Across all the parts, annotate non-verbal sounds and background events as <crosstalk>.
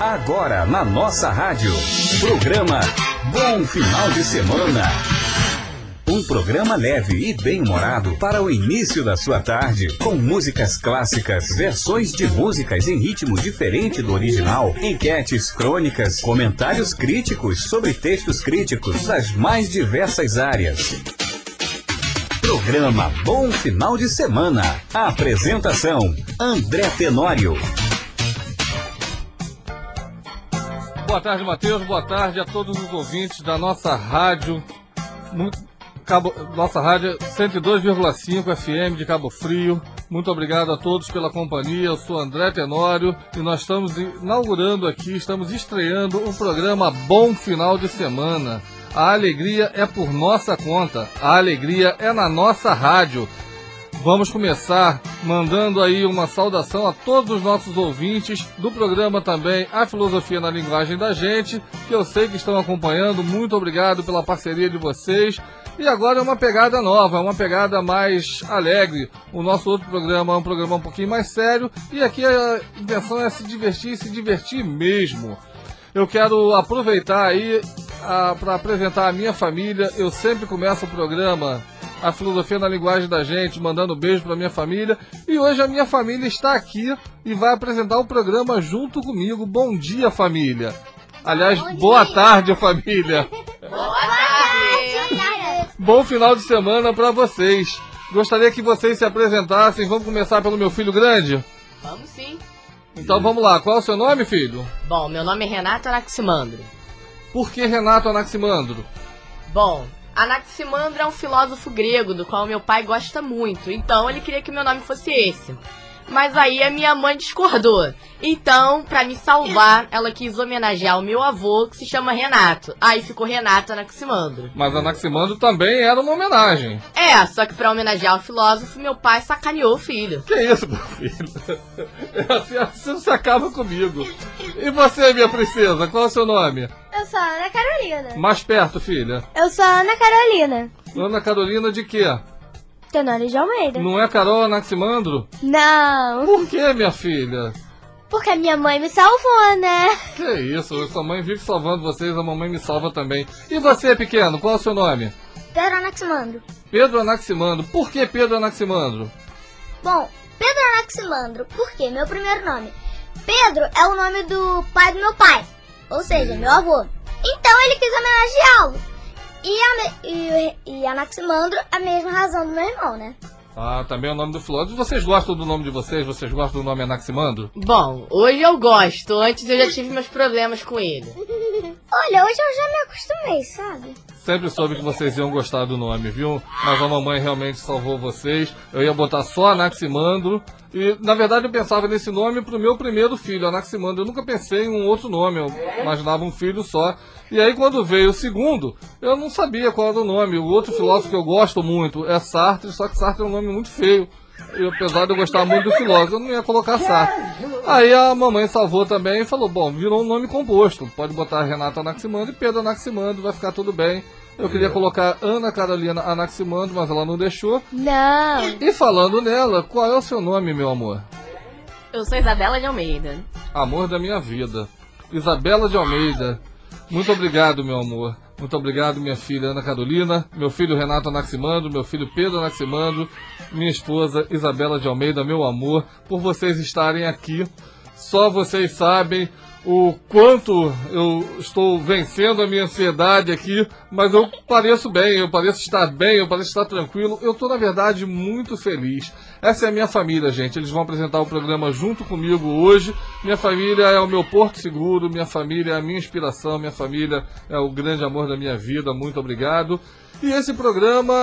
Agora na nossa rádio. Programa Bom Final de Semana. Um programa leve e bem-humorado para o início da sua tarde, com músicas clássicas, versões de músicas em ritmo diferente do original, enquetes, crônicas, comentários críticos sobre textos críticos das mais diversas áreas. Programa Bom Final de Semana. Apresentação: André Tenório. Boa tarde, Matheus. Boa tarde a todos os ouvintes da nossa rádio. Cabo, nossa rádio 102,5 FM de Cabo Frio. Muito obrigado a todos pela companhia. Eu sou André Tenório e nós estamos inaugurando aqui, estamos estreando o programa Bom Final de Semana. A alegria é por nossa conta, a alegria é na nossa rádio. Vamos começar mandando aí uma saudação a todos os nossos ouvintes do programa também A Filosofia na Linguagem da Gente, que eu sei que estão acompanhando. Muito obrigado pela parceria de vocês. E agora é uma pegada nova, é uma pegada mais alegre. O nosso outro programa é um programa um pouquinho mais sério e aqui a intenção é se divertir e se divertir mesmo. Eu quero aproveitar aí para apresentar a minha família. Eu sempre começo o programa a filosofia na linguagem da gente, mandando beijo para minha família. E hoje a minha família está aqui e vai apresentar o programa junto comigo. Bom dia, família. Aliás, Bom boa dia. tarde, família. <laughs> Boa tarde. Bom final de semana para vocês. Gostaria que vocês se apresentassem. Vamos começar pelo meu filho grande? Vamos sim. Então vamos lá. Qual é o seu nome, filho? Bom, meu nome é Renato Anaximandro. Por que Renato Anaximandro? Bom, Anaximandro é um filósofo grego do qual meu pai gosta muito, então ele queria que meu nome fosse esse. Mas aí a minha mãe discordou. Então, para me salvar, ela quis homenagear o meu avô, que se chama Renato. Aí ficou Renato Anaximandro. Mas Anaximandro também era uma homenagem. É, só que para homenagear o filósofo, meu pai sacaneou o filho. Que isso, meu filho? <laughs> Assim, assim você acaba comigo. E você, minha princesa, qual é o seu nome? Eu sou a Ana Carolina. Mais perto, filha. Eu sou a Ana Carolina. Ana Carolina de quê? Tenório de Almeida. Não é Carol Anaximandro? Não. Por que, minha filha? Porque a minha mãe me salvou, né? Que isso, sua mãe vive salvando vocês, a mamãe me salva também. E você, pequeno, qual é o seu nome? Pedro Anaximandro. Pedro Anaximandro. Por que Pedro Anaximandro? Bom, Pedro Anaximandro, porque meu primeiro nome. Pedro é o nome do pai do meu pai, ou seja, meu avô. Então ele quis homenageá-lo. E, a, e, e Anaximandro, a mesma razão do meu irmão, né? Ah, também é o nome do filósofo. Vocês gostam do nome de vocês? Vocês gostam do nome Anaximandro? Bom, hoje eu gosto. Antes eu já tive meus problemas com ele. <laughs> Olha, hoje eu já me acostumei, sabe? Sempre soube que vocês iam gostar do nome, viu? Mas a mamãe realmente salvou vocês. Eu ia botar só Anaximandro. E, na verdade, eu pensava nesse nome pro meu primeiro filho, Anaximandro. Eu nunca pensei em um outro nome. Eu imaginava um filho só. E aí, quando veio o segundo, eu não sabia qual era o nome. O outro filósofo que eu gosto muito é Sartre, só que Sartre é um nome muito feio. E apesar de eu gostar muito do filósofo, eu não ia colocar Sartre. Aí a mamãe salvou também e falou: bom, virou um nome composto. Pode botar Renato Anaximandro e Pedro Anaximandro, vai ficar tudo bem. Eu queria colocar Ana Carolina Anaximandro, mas ela não deixou. Não. E falando nela, qual é o seu nome, meu amor? Eu sou Isabela de Almeida. Amor da minha vida. Isabela de Almeida. Muito obrigado, meu amor. Muito obrigado, minha filha Ana Carolina, meu filho Renato Anaximandro, meu filho Pedro Anaximandro, minha esposa Isabela de Almeida, meu amor, por vocês estarem aqui. Só vocês sabem o quanto eu estou vencendo a minha ansiedade aqui, mas eu pareço bem, eu pareço estar bem, eu pareço estar tranquilo. Eu estou, na verdade, muito feliz. Essa é a minha família, gente. Eles vão apresentar o programa junto comigo hoje. Minha família é o meu porto seguro, minha família é a minha inspiração, minha família é o grande amor da minha vida. Muito obrigado. E esse programa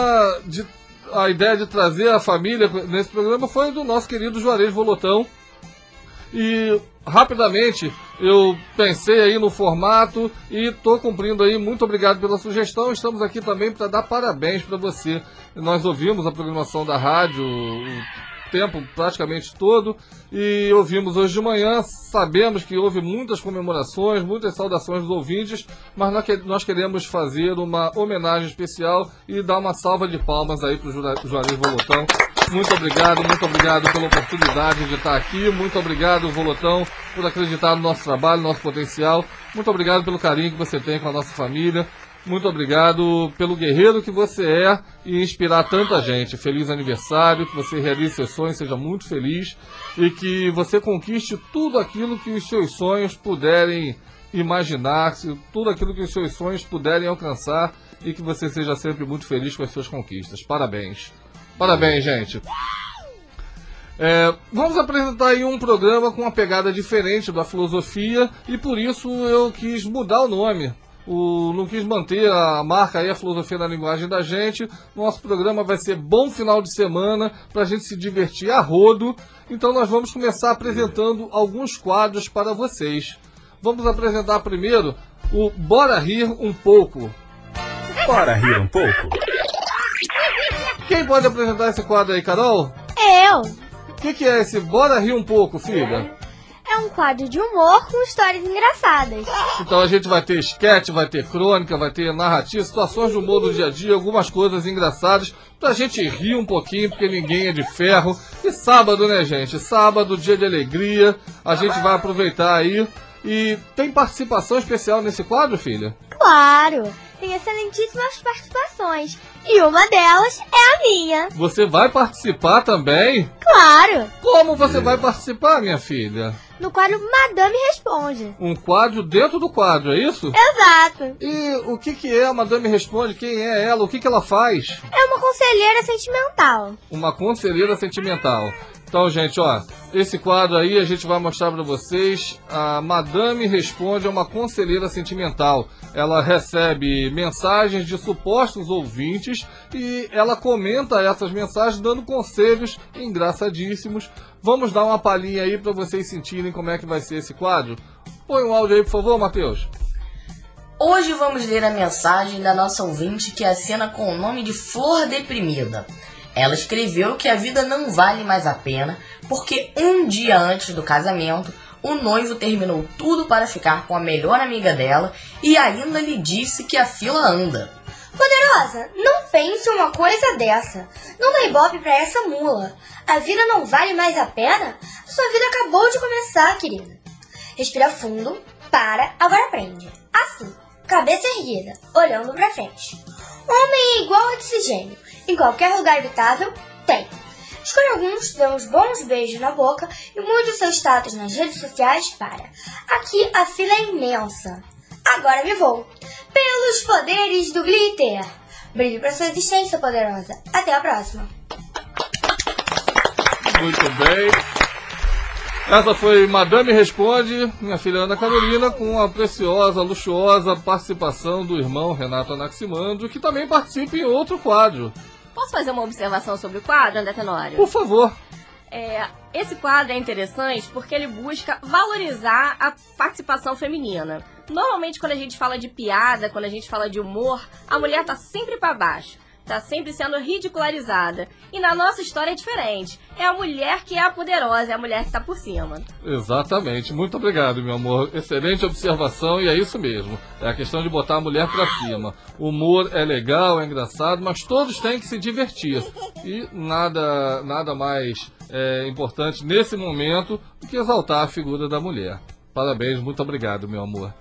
de a ideia de trazer a família nesse programa foi do nosso querido Juarez Volotão. E rapidamente eu pensei aí no formato e estou cumprindo aí. Muito obrigado pela sugestão. Estamos aqui também para dar parabéns para você. Nós ouvimos a programação da rádio tempo praticamente todo e ouvimos hoje de manhã. Sabemos que houve muitas comemorações, muitas saudações dos ouvintes, mas nós queremos fazer uma homenagem especial e dar uma salva de palmas aí para o Juarez Volotão Muito obrigado, muito obrigado pela oportunidade de estar aqui. Muito obrigado, Volotão, por acreditar no nosso trabalho, no nosso potencial. Muito obrigado pelo carinho que você tem com a nossa família. Muito obrigado pelo guerreiro que você é e inspirar tanta gente. Feliz aniversário, que você realize seus sonhos, seja muito feliz e que você conquiste tudo aquilo que os seus sonhos puderem imaginar, tudo aquilo que os seus sonhos puderem alcançar e que você seja sempre muito feliz com as suas conquistas. Parabéns. Parabéns, gente. É, vamos apresentar aí um programa com uma pegada diferente da filosofia e por isso eu quis mudar o nome. O, não quis manter a marca aí, a filosofia da linguagem da gente. Nosso programa vai ser bom final de semana para a gente se divertir a rodo. Então nós vamos começar apresentando alguns quadros para vocês. Vamos apresentar primeiro o Bora Rir um pouco. Bora rir um pouco? Quem pode apresentar esse quadro aí, Carol? Eu. O que, que é esse Bora Rir um pouco, filha? É um quadro de humor com histórias engraçadas. Então a gente vai ter sketch, vai ter crônica, vai ter narrativa, situações de humor do dia a dia, algumas coisas engraçadas pra gente rir um pouquinho, porque ninguém é de ferro. E sábado, né, gente? Sábado, dia de alegria. A gente vai aproveitar aí. E tem participação especial nesse quadro, filha? Claro, tem excelentíssimas participações. E uma delas é a minha. Você vai participar também? Claro, Como você vai participar, minha filha? no quadro Madame Responde. Um quadro dentro do quadro, é isso? Exato. E o que, que é a Madame Responde? Quem é ela? O que, que ela faz? É uma conselheira sentimental. Uma conselheira sentimental. Então, gente, ó, esse quadro aí a gente vai mostrar para vocês. A Madame Responde é uma conselheira sentimental. Ela recebe mensagens de supostos ouvintes e ela comenta essas mensagens dando conselhos engraçadíssimos. Vamos dar uma palhinha aí para vocês sentirem como é que vai ser esse quadro. Põe um áudio aí, por favor, Matheus. Hoje vamos ler a mensagem da nossa ouvinte que assina com o nome de Flor Deprimida. Ela escreveu que a vida não vale mais a pena porque um dia antes do casamento o noivo terminou tudo para ficar com a melhor amiga dela e ainda lhe disse que a fila anda. Poderosa, não pense uma coisa dessa. Não dá ibope pra essa mula. A vida não vale mais a pena? Sua vida acabou de começar, querida. Respira fundo, para, agora prende. Assim, cabeça erguida, olhando pra frente. Homem é igual oxigênio. Em qualquer lugar habitável, tem. Escolha alguns, dê uns bons beijos na boca e mude o seu status nas redes sociais para. Aqui a fila é imensa. Agora me vou. Pelos poderes do glitter. Brilhe para sua existência poderosa. Até a próxima. Muito bem. Essa foi Madame Responde, minha filha Ana Carolina, com a preciosa, luxuosa participação do irmão Renato Anaximandro, que também participa em outro quadro. Posso fazer uma observação sobre o quadro, André Tenório? Por favor. É, esse quadro é interessante porque ele busca valorizar a participação feminina. Normalmente, quando a gente fala de piada, quando a gente fala de humor, a mulher tá sempre para baixo. Tá sempre sendo ridicularizada. E na nossa história é diferente. É a mulher que é a poderosa, é a mulher que tá por cima. Exatamente. Muito obrigado, meu amor. Excelente observação e é isso mesmo. É a questão de botar a mulher pra cima. O humor é legal, é engraçado, mas todos têm que se divertir. E nada, nada mais é, importante nesse momento do que exaltar a figura da mulher. Parabéns, muito obrigado, meu amor.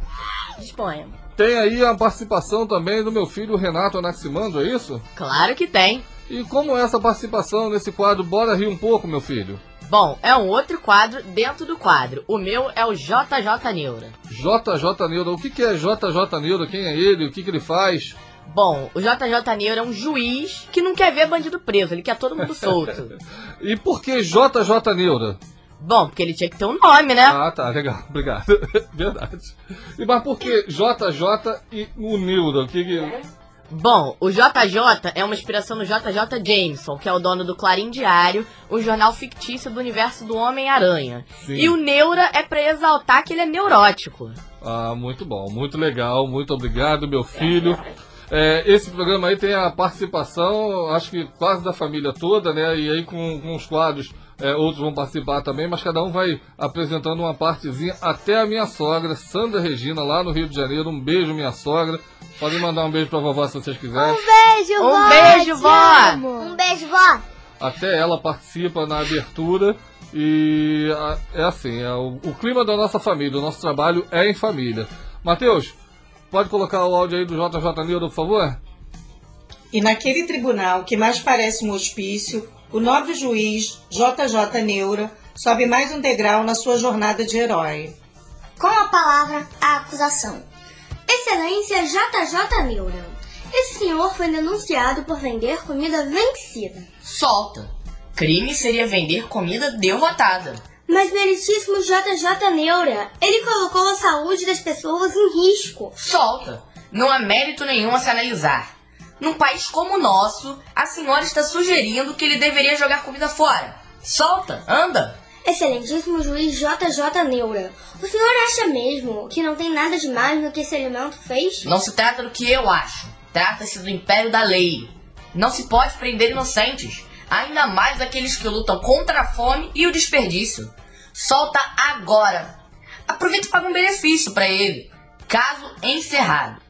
Disponha. Tem aí a participação também do meu filho Renato Anaximandro, é isso? Claro que tem. E como é essa participação nesse quadro? Bora rir um pouco, meu filho. Bom, é um outro quadro dentro do quadro. O meu é o JJ Neura. JJ Neura, o que, que é JJ Neura? Quem é ele? O que, que ele faz? Bom, o JJ Neura é um juiz que não quer ver bandido preso, ele quer todo mundo solto. <laughs> E por que JJ Neura? Bom, porque ele tinha que ter um nome, né? Ah, tá, legal, <laughs> obrigado. Verdade. E, mas por que JJ e o Neura? O que que... Bom, o JJ é uma inspiração no JJ Jameson, que é o dono do Clarim Diário, um jornal fictício do universo do Homem-Aranha. E o Neura é pra exaltar que ele é neurótico. Ah, muito bom, muito legal, muito obrigado, meu filho. É, esse programa aí tem a participação, acho que quase da família toda, né? E aí com, com os quadros, é, outros vão participar também, mas cada um vai apresentando uma partezinha. Até a minha sogra, Sandra Regina, lá no Rio de Janeiro. Um beijo, minha sogra. Podem mandar um beijo pra vovó se vocês quiserem. beijo, Um vó! beijo, te vó! Um beijo, vó! até ela participa na abertura. E é assim, é o, o, clima da nossa família, o nosso trabalho é em família. Matheus, pode colocar o áudio aí do JJ Nildo, por favor? E naquele tribunal que mais parece um hospício, o nobre juiz JJ Neura sobe mais um degrau na sua jornada de herói. Com a palavra, a acusação. Excelência JJ Neura. Esse senhor foi denunciado por vender comida vencida. Solta. Crime seria vender comida derrotada. Mas, meritíssimo JJ Neura, ele colocou a saúde das pessoas em risco. Solta. Não há mérito nenhum a se analisar. Num país como o nosso, a senhora está sugerindo que ele deveria jogar comida fora. Solta, anda! Excelentíssimo juiz JJ Neura, o senhor acha mesmo que não tem nada de mais no que esse alimento fez? Não se trata do que eu acho. Trata-se do império da lei. Não se pode prender inocentes, ainda mais aqueles que lutam contra a fome e o desperdício. Solta agora. Aproveita e paga um benefício para ele. Caso encerrado.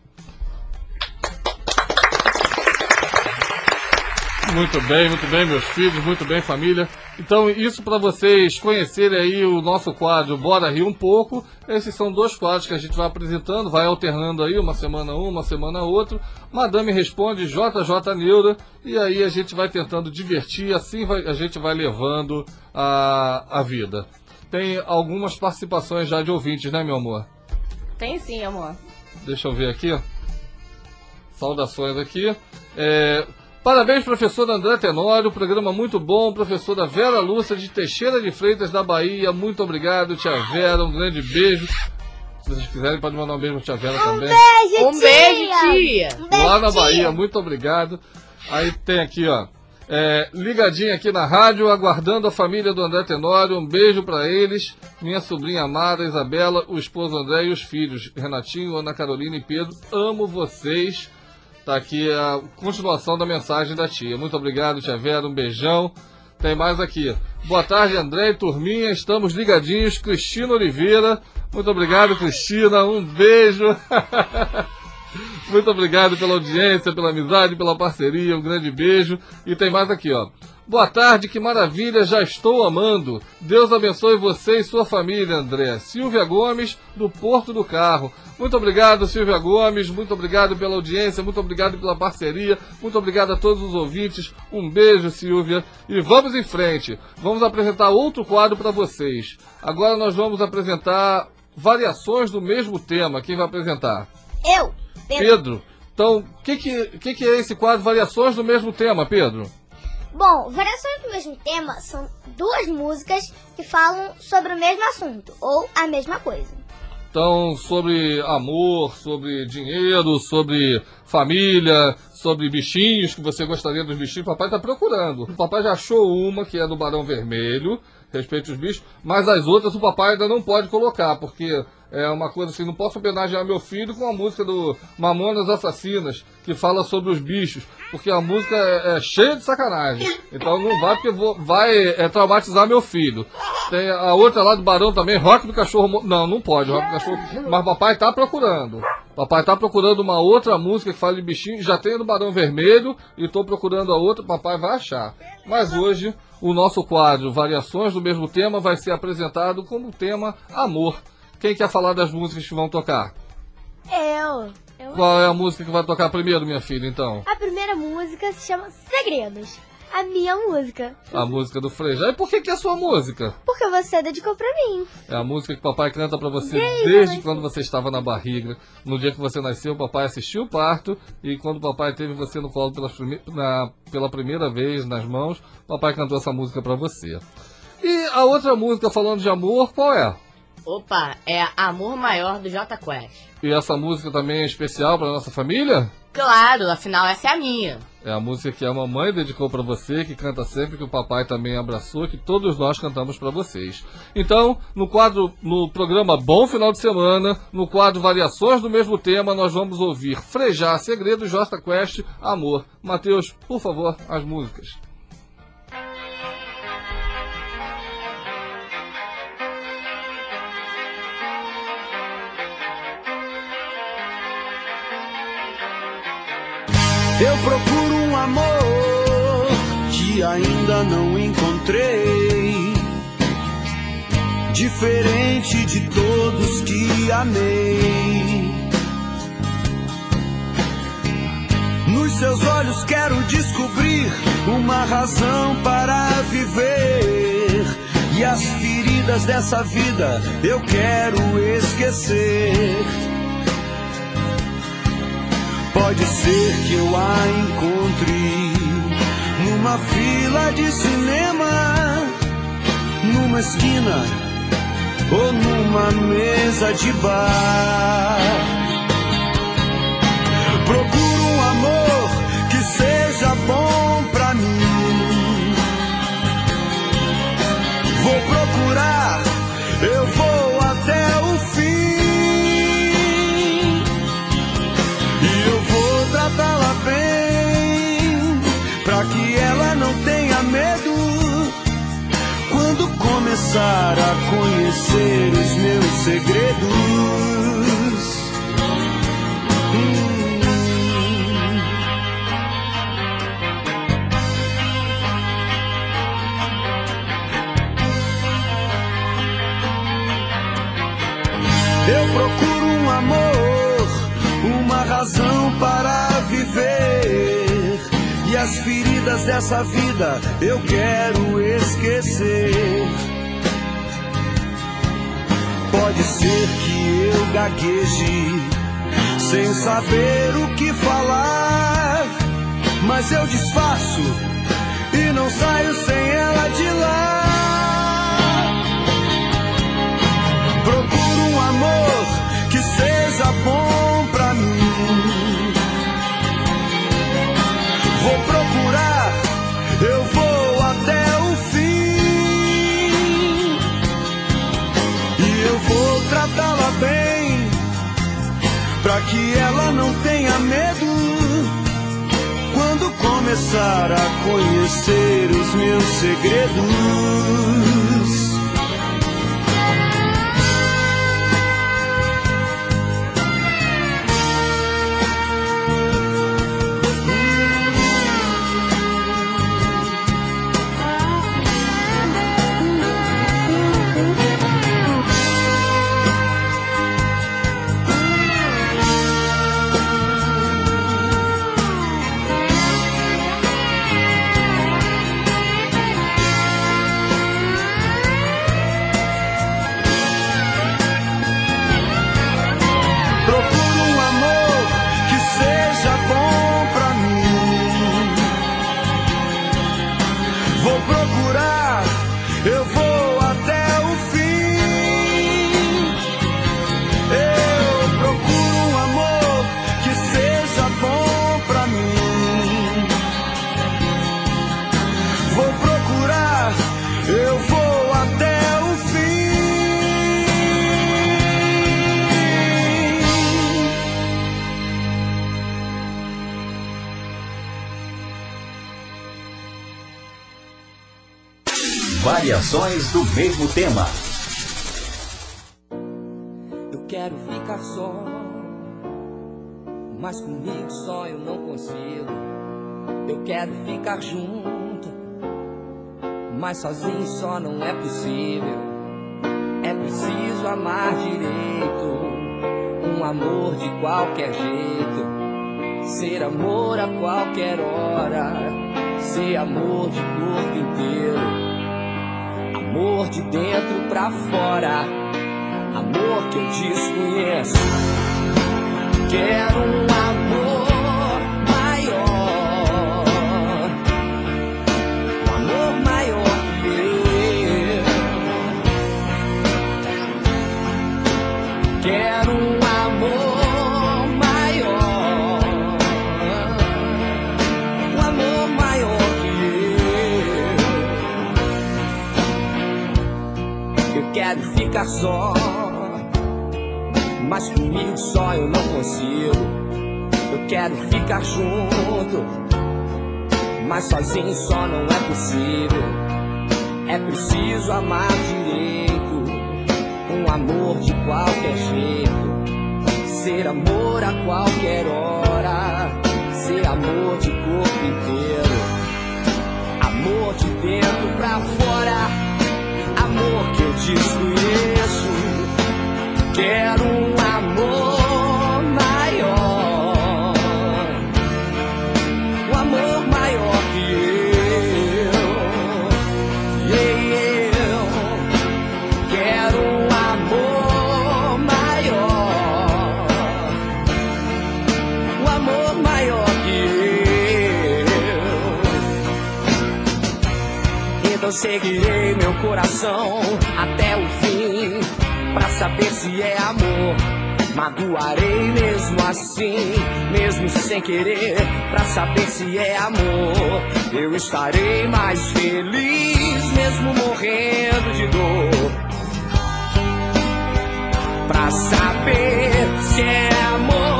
Muito bem, muito bem, meus filhos, muito bem, família. Então, isso para vocês conhecerem aí o nosso quadro Bora Rir um pouco. Esses são dois quadros que a gente vai apresentando, vai alternando aí, uma semana um, uma semana outro. Madame responde JJ Neura e aí a gente vai tentando divertir, assim vai, a gente vai levando a, a vida. Tem algumas participações já de ouvintes, né, meu amor? Tem sim, amor. Deixa eu ver aqui. Saudações aqui. É, Parabéns, professor André Tenório, programa muito bom. Professora Vera Lúcia de Teixeira de Freitas, da Bahia, muito obrigado, tia Vera, um grande beijo. Se vocês quiserem, pode mandar um beijo pra tia Vera um também. Beijo, um beijo, tia! Um beijo, Lá na. Bahia, muito obrigado. Aí tem aqui, ó. É, ligadinho aqui na rádio, aguardando a família do André Tenório. Um beijo para eles. Minha sobrinha amada, Isabela, o esposo André e os filhos, Renatinho, Ana Carolina e Pedro. Amo vocês. Tá aqui a continuação da mensagem da tia. Muito obrigado, tia Vera. Um beijão. Tem mais aqui. Boa tarde, André e turminha. Estamos ligadinhos. Cristina Oliveira. Muito obrigado, Cristina. Um beijo. <laughs> Muito obrigado pela audiência, pela amizade, pela parceria. Um grande beijo. E tem mais aqui, ó. Boa tarde, que maravilha, já estou amando. Deus abençoe você e sua família, André. Silvia Gomes, do Porto do Carro. Muito obrigado, Silvia Gomes. Muito obrigado pela audiência, muito obrigado pela parceria. Muito obrigado a todos os ouvintes. Um beijo, Silvia. E vamos em frente. Vamos apresentar outro quadro para vocês. Agora nós vamos apresentar variações do mesmo tema. Quem vai apresentar? Eu, Pedro. Pedro. Então, o que, que, que, que é esse quadro Variações do mesmo tema, Pedro? Bom, variações do mesmo tema são duas músicas que falam sobre o mesmo assunto, ou a mesma coisa. Então, sobre amor, sobre dinheiro, sobre família, sobre bichinhos, que você gostaria dos bichinhos, papai está procurando. O papai já achou uma, que é do Barão Vermelho, respeito os bichos, mas as outras o papai ainda não pode colocar, porque é uma coisa assim, não posso homenagear meu filho com a música do Mamonas Assassinas, que fala sobre os bichos, porque a música é, é cheia de sacanagem. Então não vai, porque vou, vai é, traumatizar meu filho. Tem a outra lá do Barão também, Rock do Cachorro. Não, não pode, Rock do Cachorro. Mas papai tá procurando. Papai tá procurando uma outra música que fala de bichinho. Já tem a do Barão Vermelho e tô procurando a outra, papai vai achar. Mas hoje o nosso quadro Variações do mesmo tema vai ser apresentado como tema Amor. Quem quer falar das músicas que vão tocar? Eu. eu. Qual é a música que vai tocar primeiro, minha filha, então? A primeira música se chama Segredos. A minha música. A música do Frejá. E por que, que é a sua música? Porque você dedicou pra mim. É a música que o papai canta pra você Desde desde quando você estava na barriga. No dia que você nasceu, o papai assistiu o parto. E quando o papai teve você no colo pela, na- pela primeira vez nas mãos, o papai cantou essa música pra você. E a outra música falando de amor, qual é? Opa, é Amor Maior do J Quest. E essa música também é especial pra nossa família? Claro, afinal essa é a minha. É a música que a mamãe dedicou pra você, que canta sempre, que o papai também abraçou, que todos nós cantamos pra vocês. Então, no quadro, no programa Bom Final de Semana, no quadro Variações do mesmo tema, nós vamos ouvir Frejar Segredos, Josta Quest, Amor. Matheus, por favor, as músicas. Eu procuro um amor que ainda não encontrei. Diferente de todos que amei. Nos seus olhos quero descobrir uma razão para viver. E as feridas dessa vida eu quero esquecer. Pode ser que eu a encontre numa fila de cinema, numa esquina ou numa mesa de bar. Começar a conhecer os meus segredos. Eu procuro um amor, uma razão para viver. As feridas dessa vida eu quero esquecer. Pode ser que eu gagueje, sem saber o que falar. Mas eu disfarço e não saio sem ela de lá. Pra que ela não tenha medo. Quando começar a conhecer os meus segredos. Variações do mesmo tema. Eu quero ficar só, mas comigo só eu não consigo. Eu quero ficar junto, mas sozinho só não é possível. É preciso amar direito, um amor de qualquer jeito. Ser amor a qualquer hora, ser amor de corpo inteiro. Amor de dentro pra fora, amor que eu desconheço. Quero um amor ficar só, mas comigo só eu não consigo. Eu quero ficar junto, mas sozinho só não é possível. É preciso amar direito, um amor de qualquer jeito. Ser amor a qualquer hora, ser amor de corpo inteiro. Amor de dentro pra fora, amor que desconheço. Quero um amor coração até o fim pra saber se é amor. Magoarei mesmo assim, mesmo sem querer, pra saber se é amor. Eu estarei mais feliz, mesmo morrendo de dor. Pra saber se é amor,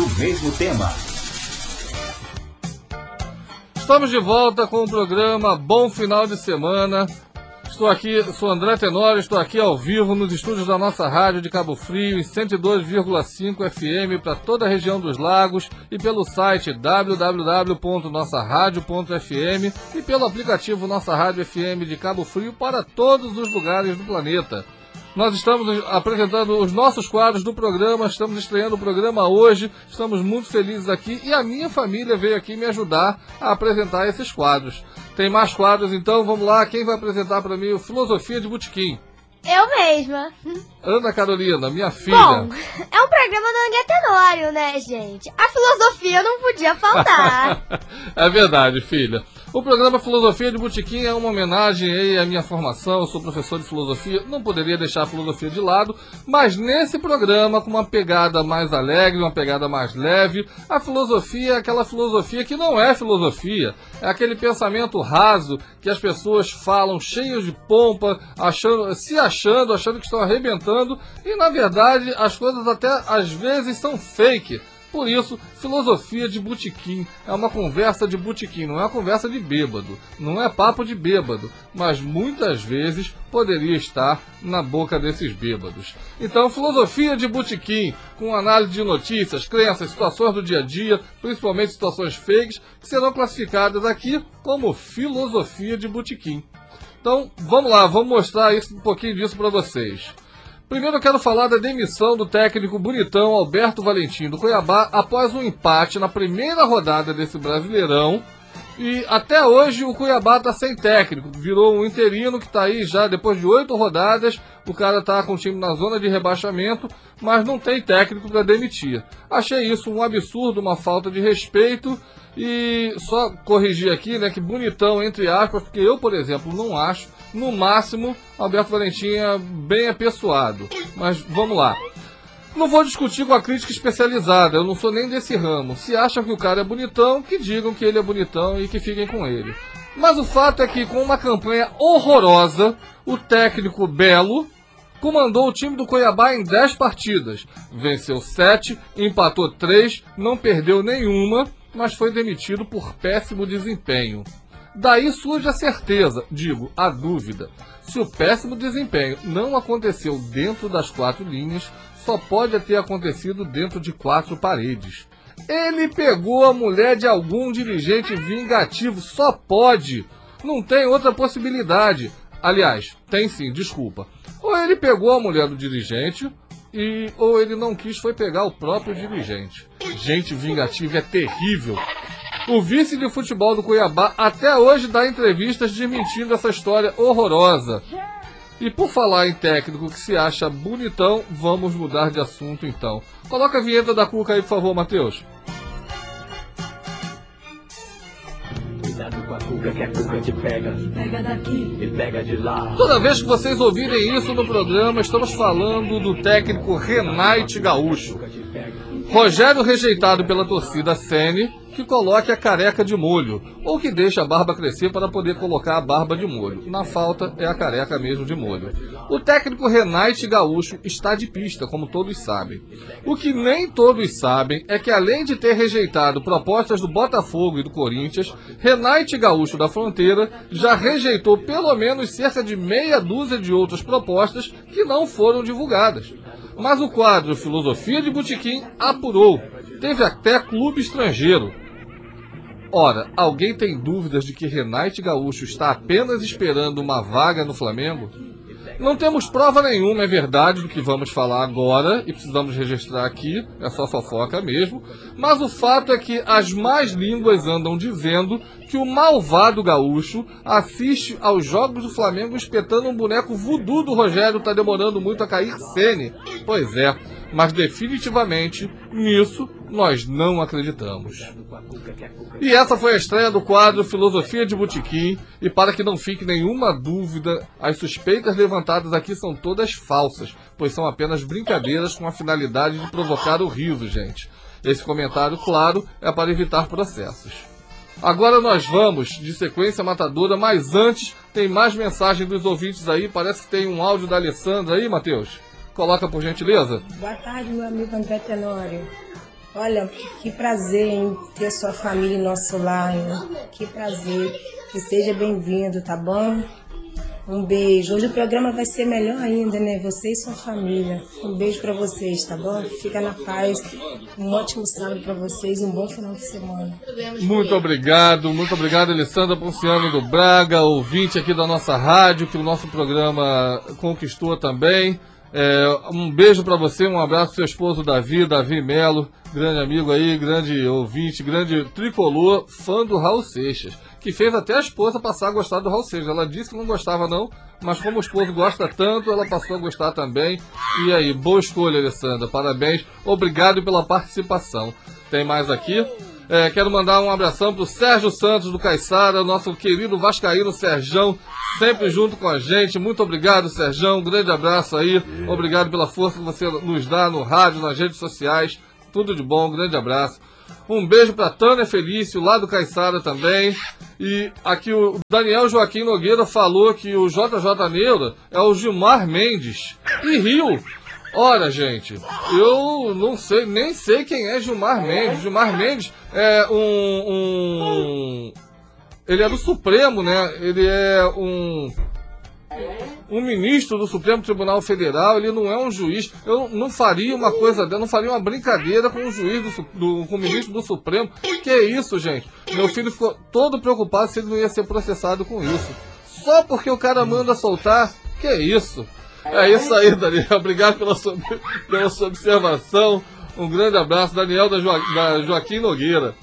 do mesmo tema. Estamos de volta com o programa Bom Final de Semana. Estou aqui, sou André Tenório, estou aqui ao vivo nos estúdios da nossa rádio de Cabo Frio, em 102,5 FM para toda a região dos lagos e pelo site www.nossaradio.fm e pelo aplicativo Nossa Rádio FM de Cabo Frio para todos os lugares do planeta. Nós estamos apresentando os nossos quadros do programa, estamos estreando o programa hoje, estamos muito felizes aqui e a minha família veio aqui me ajudar a apresentar esses quadros. Tem mais quadros, então vamos lá, quem vai apresentar para mim o Filosofia de Botequim? Eu mesma. Ana Carolina, minha filha. Bom, é um programa do André Tenório, né, gente? A filosofia não podia faltar. <laughs> é verdade, filha. O programa Filosofia de Botequim é uma homenagem à minha formação. Eu sou professor de filosofia, não poderia deixar a filosofia de lado, mas nesse programa, com uma pegada mais alegre, uma pegada mais leve, a filosofia é aquela filosofia que não é filosofia. É aquele pensamento raso que as pessoas falam cheios de pompa, achando, se achando, achando que estão arrebentando, e na verdade as coisas até às vezes são fake. Por isso, filosofia de botequim é uma conversa de botequim, não é uma conversa de bêbado, não é papo de bêbado, mas muitas vezes poderia estar na boca desses bêbados. Então, filosofia de botequim, com análise de notícias, crenças, situações do dia a dia, principalmente situações fakes, serão classificadas aqui como filosofia de botequim. Então, vamos lá, vamos mostrar isso, um pouquinho disso para vocês. Primeiro eu quero falar da demissão do técnico bonitão Alberto Valentim do Cuiabá após um empate na primeira rodada desse Brasileirão. E até hoje o Cuiabá está sem técnico. Virou um interino que está aí já depois de oito rodadas. O cara está com o time na zona de rebaixamento, mas não tem técnico para demitir. Achei isso um absurdo, uma falta de respeito. E só corrigir aqui, né, que bonitão, entre aspas, porque eu, por exemplo, não acho. No máximo, Alberto Valentim é bem apessoado. Mas vamos lá. Não vou discutir com a crítica especializada, eu não sou nem desse ramo. Se acham que o cara é bonitão, que digam que ele é bonitão e que fiquem com ele. Mas o fato é que, com uma campanha horrorosa, o técnico Belo comandou o time do Cuiabá em 10 partidas. Venceu 7, empatou 3, não perdeu nenhuma, mas foi demitido por péssimo desempenho. Daí surge a certeza, digo, a dúvida. Se o péssimo desempenho não aconteceu dentro das quatro linhas, só pode ter acontecido dentro de quatro paredes. Ele pegou a mulher de algum dirigente vingativo, só pode. Não tem outra possibilidade. Aliás, tem sim, desculpa. Ou ele pegou a mulher do dirigente, e ou ele não quis foi pegar o próprio dirigente. Gente vingativa é terrível. O vice de futebol do Cuiabá até hoje dá entrevistas desmentindo essa história horrorosa. E por falar em técnico que se acha bonitão, vamos mudar de assunto então. Coloca a vinheta da Cuca aí, por favor, Matheus. Cuidado com a cuca que a cuca te pega. Pega daqui e pega de lá. Toda vez que vocês ouvirem isso no programa, estamos falando do técnico Renate Gaúcho. Rogério rejeitado pela torcida Sene, que coloque a careca de molho, ou que deixe a barba crescer para poder colocar a barba de molho. Na falta, é a careca mesmo de molho. O técnico Renate Gaúcho está de pista, como todos sabem. O que nem todos sabem é que, além de ter rejeitado propostas do Botafogo e do Corinthians, Renate Gaúcho da Fronteira já rejeitou pelo menos cerca de meia dúzia de outras propostas que não foram divulgadas. Mas o quadro Filosofia de Botequim apurou. Teve até clube estrangeiro. Ora, alguém tem dúvidas de que Renate Gaúcho está apenas esperando uma vaga no Flamengo? Não temos prova nenhuma, é verdade, do que vamos falar agora e precisamos registrar aqui, é só fofoca mesmo. Mas o fato é que as más línguas andam dizendo que o malvado gaúcho assiste aos jogos do Flamengo espetando um boneco voodoo do Rogério, tá demorando muito a cair Sene. Pois é, mas definitivamente nisso nós não acreditamos. E essa foi a estreia do quadro Filosofia de Botequim. E para que não fique nenhuma dúvida, as suspeitas levantadas aqui são todas falsas, pois são apenas brincadeiras com a finalidade de provocar o riso, gente. Esse comentário, claro, é para evitar processos. Agora nós vamos de sequência matadora, mas antes tem mais mensagem dos ouvintes aí. Parece que tem um áudio da Alessandra aí, Matheus. Coloca por gentileza. Boa tarde, meu amigo André Tenório. Olha, que prazer em ter sua família em nosso lar. hein? Que prazer. Que seja bem-vindo, tá bom? Um beijo. Hoje o programa vai ser melhor ainda, né? Você e sua família. Um beijo pra vocês, tá bom? Fica na paz. Um ótimo sábado pra vocês. Um bom final de semana. Muito obrigado, muito obrigado, Alessandra Ponciano do Braga, ouvinte aqui da nossa rádio, que o nosso programa conquistou também. É, um beijo para você, um abraço seu esposo Davi, Davi Melo, grande amigo aí, grande ouvinte, grande tricolor, fã do Raul Seixas, que fez até a esposa passar a gostar do Raul Seixas. Ela disse que não gostava não, mas como o esposo gosta tanto, ela passou a gostar também. E aí, boa escolha, Alessandra, parabéns, obrigado pela participação. Tem mais aqui? É, quero mandar um abração pro Sérgio Santos do Caiçara, nosso querido Vascaíno Serjão, sempre junto com a gente. Muito obrigado, Serjão. Um grande abraço aí. Obrigado pela força que você nos dá no rádio, nas redes sociais. Tudo de bom, um grande abraço. Um beijo para Tânia Felício, lá do Caiçara também. E aqui o Daniel Joaquim Nogueira falou que o JJ Neura é o Gilmar Mendes. E riu. Ora, gente, eu não sei, nem sei quem é Gilmar Mendes. Gilmar Mendes é um, um. Ele é do Supremo, né? Ele é um. Um ministro do Supremo Tribunal Federal, ele não é um juiz. Eu não faria uma coisa dela, não faria uma brincadeira com o juiz do, do com o ministro do Supremo. Que é isso, gente? Meu filho ficou todo preocupado se ele não ia ser processado com isso. Só porque o cara manda soltar? Que é isso? É isso aí, Daniel. Obrigado pela sua, pela sua observação. Um grande abraço, Daniel da, Joa- da Joaquim Nogueira.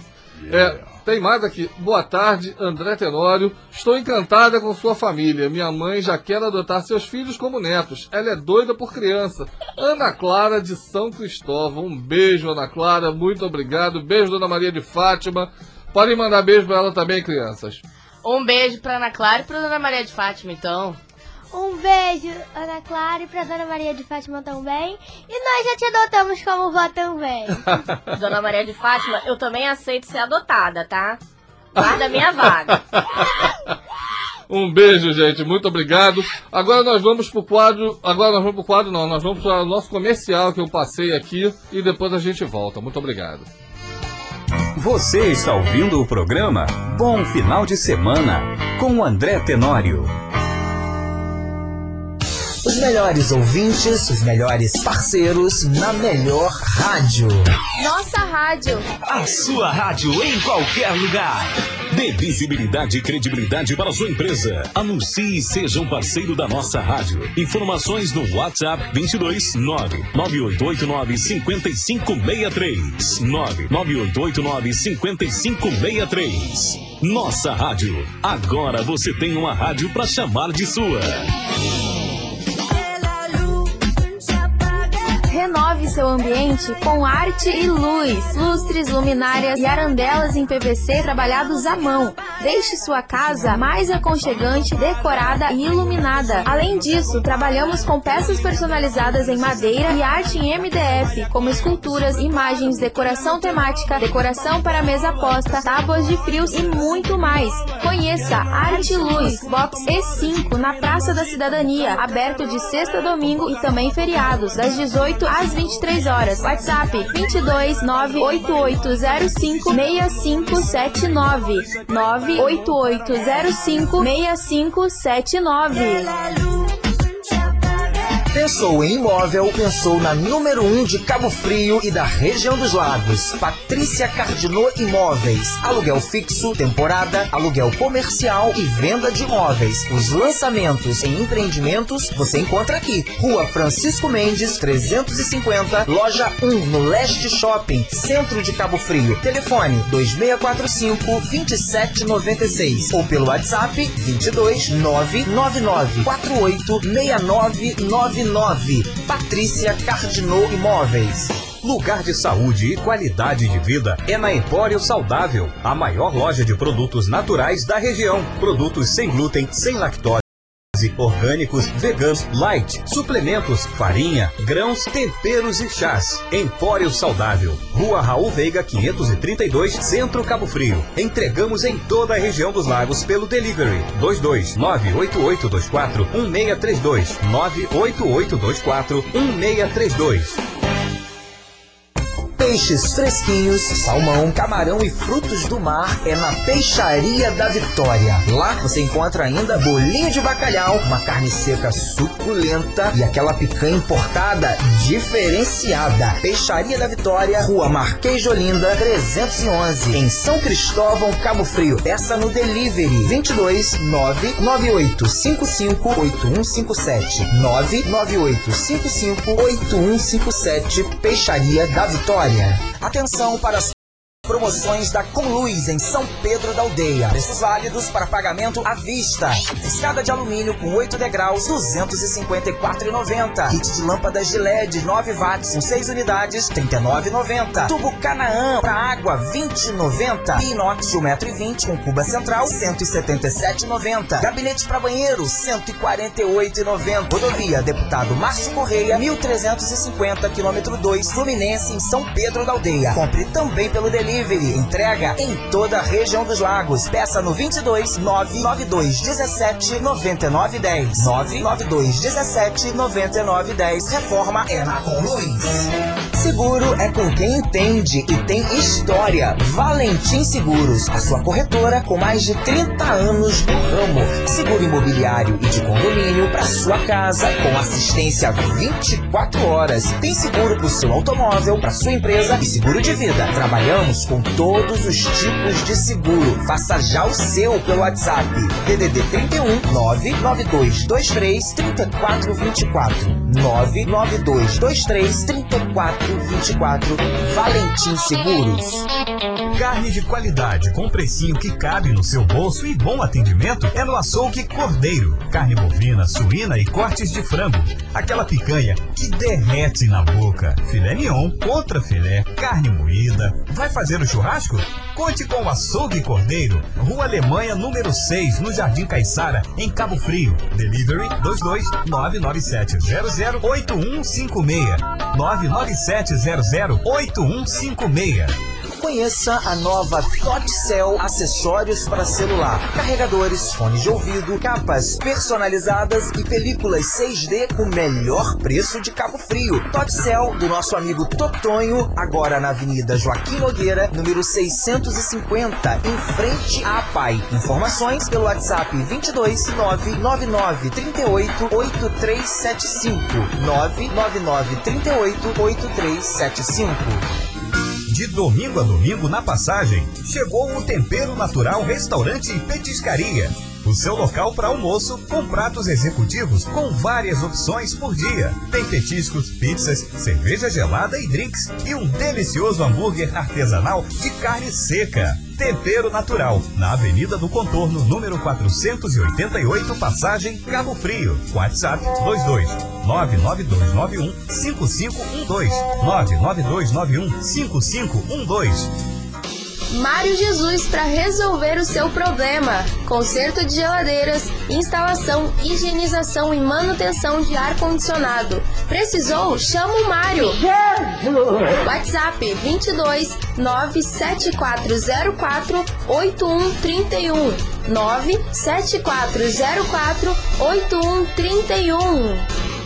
É, tem mais aqui. Boa tarde, André Tenório. Estou encantada com sua família. Minha mãe já quer adotar seus filhos como netos. Ela é doida por criança. Ana Clara de São Cristóvão. Um beijo, Ana Clara. Muito obrigado. Beijo, Dona Maria de Fátima. Podem mandar beijo para ela também, crianças. Um beijo pra Ana Clara e pra Dona Maria de Fátima, então. Um beijo, Ana Clara, e pra Dona Maria de Fátima também. E nós já te adotamos como vó também. <laughs> Dona Maria de Fátima, eu também aceito ser adotada, tá? Guarda a minha vaga. <laughs> Um beijo, gente. Muito obrigado. Agora nós vamos pro quadro. Agora nós vamos pro quadro, não. Nós vamos para o nosso comercial que eu passei aqui e depois a gente volta. Muito obrigado. Você está ouvindo o programa Bom Final de Semana com André Tenório. Os melhores ouvintes, os melhores parceiros na melhor rádio. Nossa rádio. A sua rádio em qualquer lugar. Dê visibilidade e credibilidade para a sua empresa. Anuncie e seja um parceiro da nossa rádio. Informações no WhatsApp 22 99889 5563. 99889 5563. Nossa rádio. Agora você tem uma rádio para chamar de sua. Decore seu ambiente com arte e luz, lustres, luminárias e arandelas em PVC trabalhados à mão. Deixe sua casa mais aconchegante, decorada e iluminada. Além disso, trabalhamos com peças personalizadas em madeira e arte em MDF, como esculturas, imagens, decoração temática, decoração para mesa posta, tábuas de frios e muito mais. Conheça Arte Luz, Box E5, na Praça da Cidadania, aberto de sexta a domingo e também feriados, das 18 às 23 horas. WhatsApp 22 98805 6579 98805 6579 Pensou em imóvel, pensou na número 1 um de Cabo Frio e da região dos lagos. Patrícia Cardinô Imóveis. Aluguel fixo, temporada, aluguel comercial e venda de imóveis. Os lançamentos em empreendimentos você encontra aqui. Rua Francisco Mendes, 350, loja 1, no Leste Shopping, centro de Cabo Frio. Telefone 2645 2796 ou pelo WhatsApp 22 999 48 6999 Patrícia Cardinô Imóveis. Lugar de saúde e qualidade de vida é na Empório Saudável, a maior loja de produtos naturais da região. Produtos sem glúten, sem lactose orgânicos, veganos, light, suplementos, farinha, grãos, temperos e chás. Empório Saudável. Rua Raul Veiga 532, Centro Cabo Frio. Entregamos em toda a região dos lagos pelo delivery 22 98824 1632 98824 1632 Peixes fresquinhos, salmão, camarão e frutos do mar é na Peixaria da Vitória. Lá você encontra ainda bolinho de bacalhau, uma carne seca suculenta e aquela picanha importada diferenciada. Peixaria da Vitória, Rua Marquês de Olinda, 311, em São Cristóvão, Cabo Frio. Peça no delivery 22 99855 8157 99855 8157 Peixaria da Vitória. Atenção para as Promoções da Conluz em São Pedro da Aldeia. Preços válidos para pagamento à vista. Escada de alumínio com 8 degraus, 254,90. Kit de lâmpadas de LED 9 watts com 6 unidades, 39,90. Tubo Canaã para água, 20,90. Inox de 1,20m com cuba central, 177,90. Gabinete para banheiro, 148,90. Rodovia Deputado Márcio Correia, 1350, quilômetro 2, Fluminense, em São Pedro da Aldeia. Compre também pelo delivery Delivery. Entrega em toda a região dos lagos. Peça no 22 992 17 99 10. 992 17 99 10. Reforma é na Conluiz. Seguro é com quem entende e tem história. Valentim Seguros, a sua corretora com mais de 30 anos no ramo. Seguro imobiliário e de condomínio para sua casa com assistência 24 horas. Tem seguro para o seu automóvel, para sua empresa e seguro de vida. Trabalhamos com todos os tipos de seguro. Faça já o seu pelo WhatsApp. DDD 31 99223 3424 99223 3424 Valentim Seguros. Carne de qualidade com precinho que cabe no seu bolso e bom atendimento é no Açougue Cordeiro. Carne bovina, suína e cortes de frango. Aquela picanha que derrete na boca. Filé mignon, contra filé, carne moída. Vai fazer o churrasco? Conte com o Açougue Cordeiro, Rua Alemanha, número 6, no Jardim Caiçara, em Cabo Frio. Delivery 22 99700 8156 99700 8156 Conheça a nova Totcell Acessórios para celular, carregadores, fones de ouvido, capas personalizadas e películas 6D com melhor preço de Cabo Frio. Totcell do nosso amigo Totonho, agora na Avenida Joaquim Nogueira, número 650, em frente à PAI. Informações pelo WhatsApp 22 999 38 8375 999 38 8375 de domingo a domingo na passagem, chegou o Tempero Natural Restaurante e Petiscaria o seu local para almoço com pratos executivos com várias opções por dia. Tem petiscos, pizzas, cerveja gelada e drinks e um delicioso hambúrguer artesanal de carne seca. Tempero Natural, na Avenida do Contorno, número 488, passagem Cabo Frio. WhatsApp 22 99291 5512 99291 5512 Mário Jesus para resolver o seu problema. Conserto de geladeiras, instalação, higienização e manutenção de ar-condicionado. Precisou? Chama o Mário. WhatsApp 22 97404 8131 97404 8131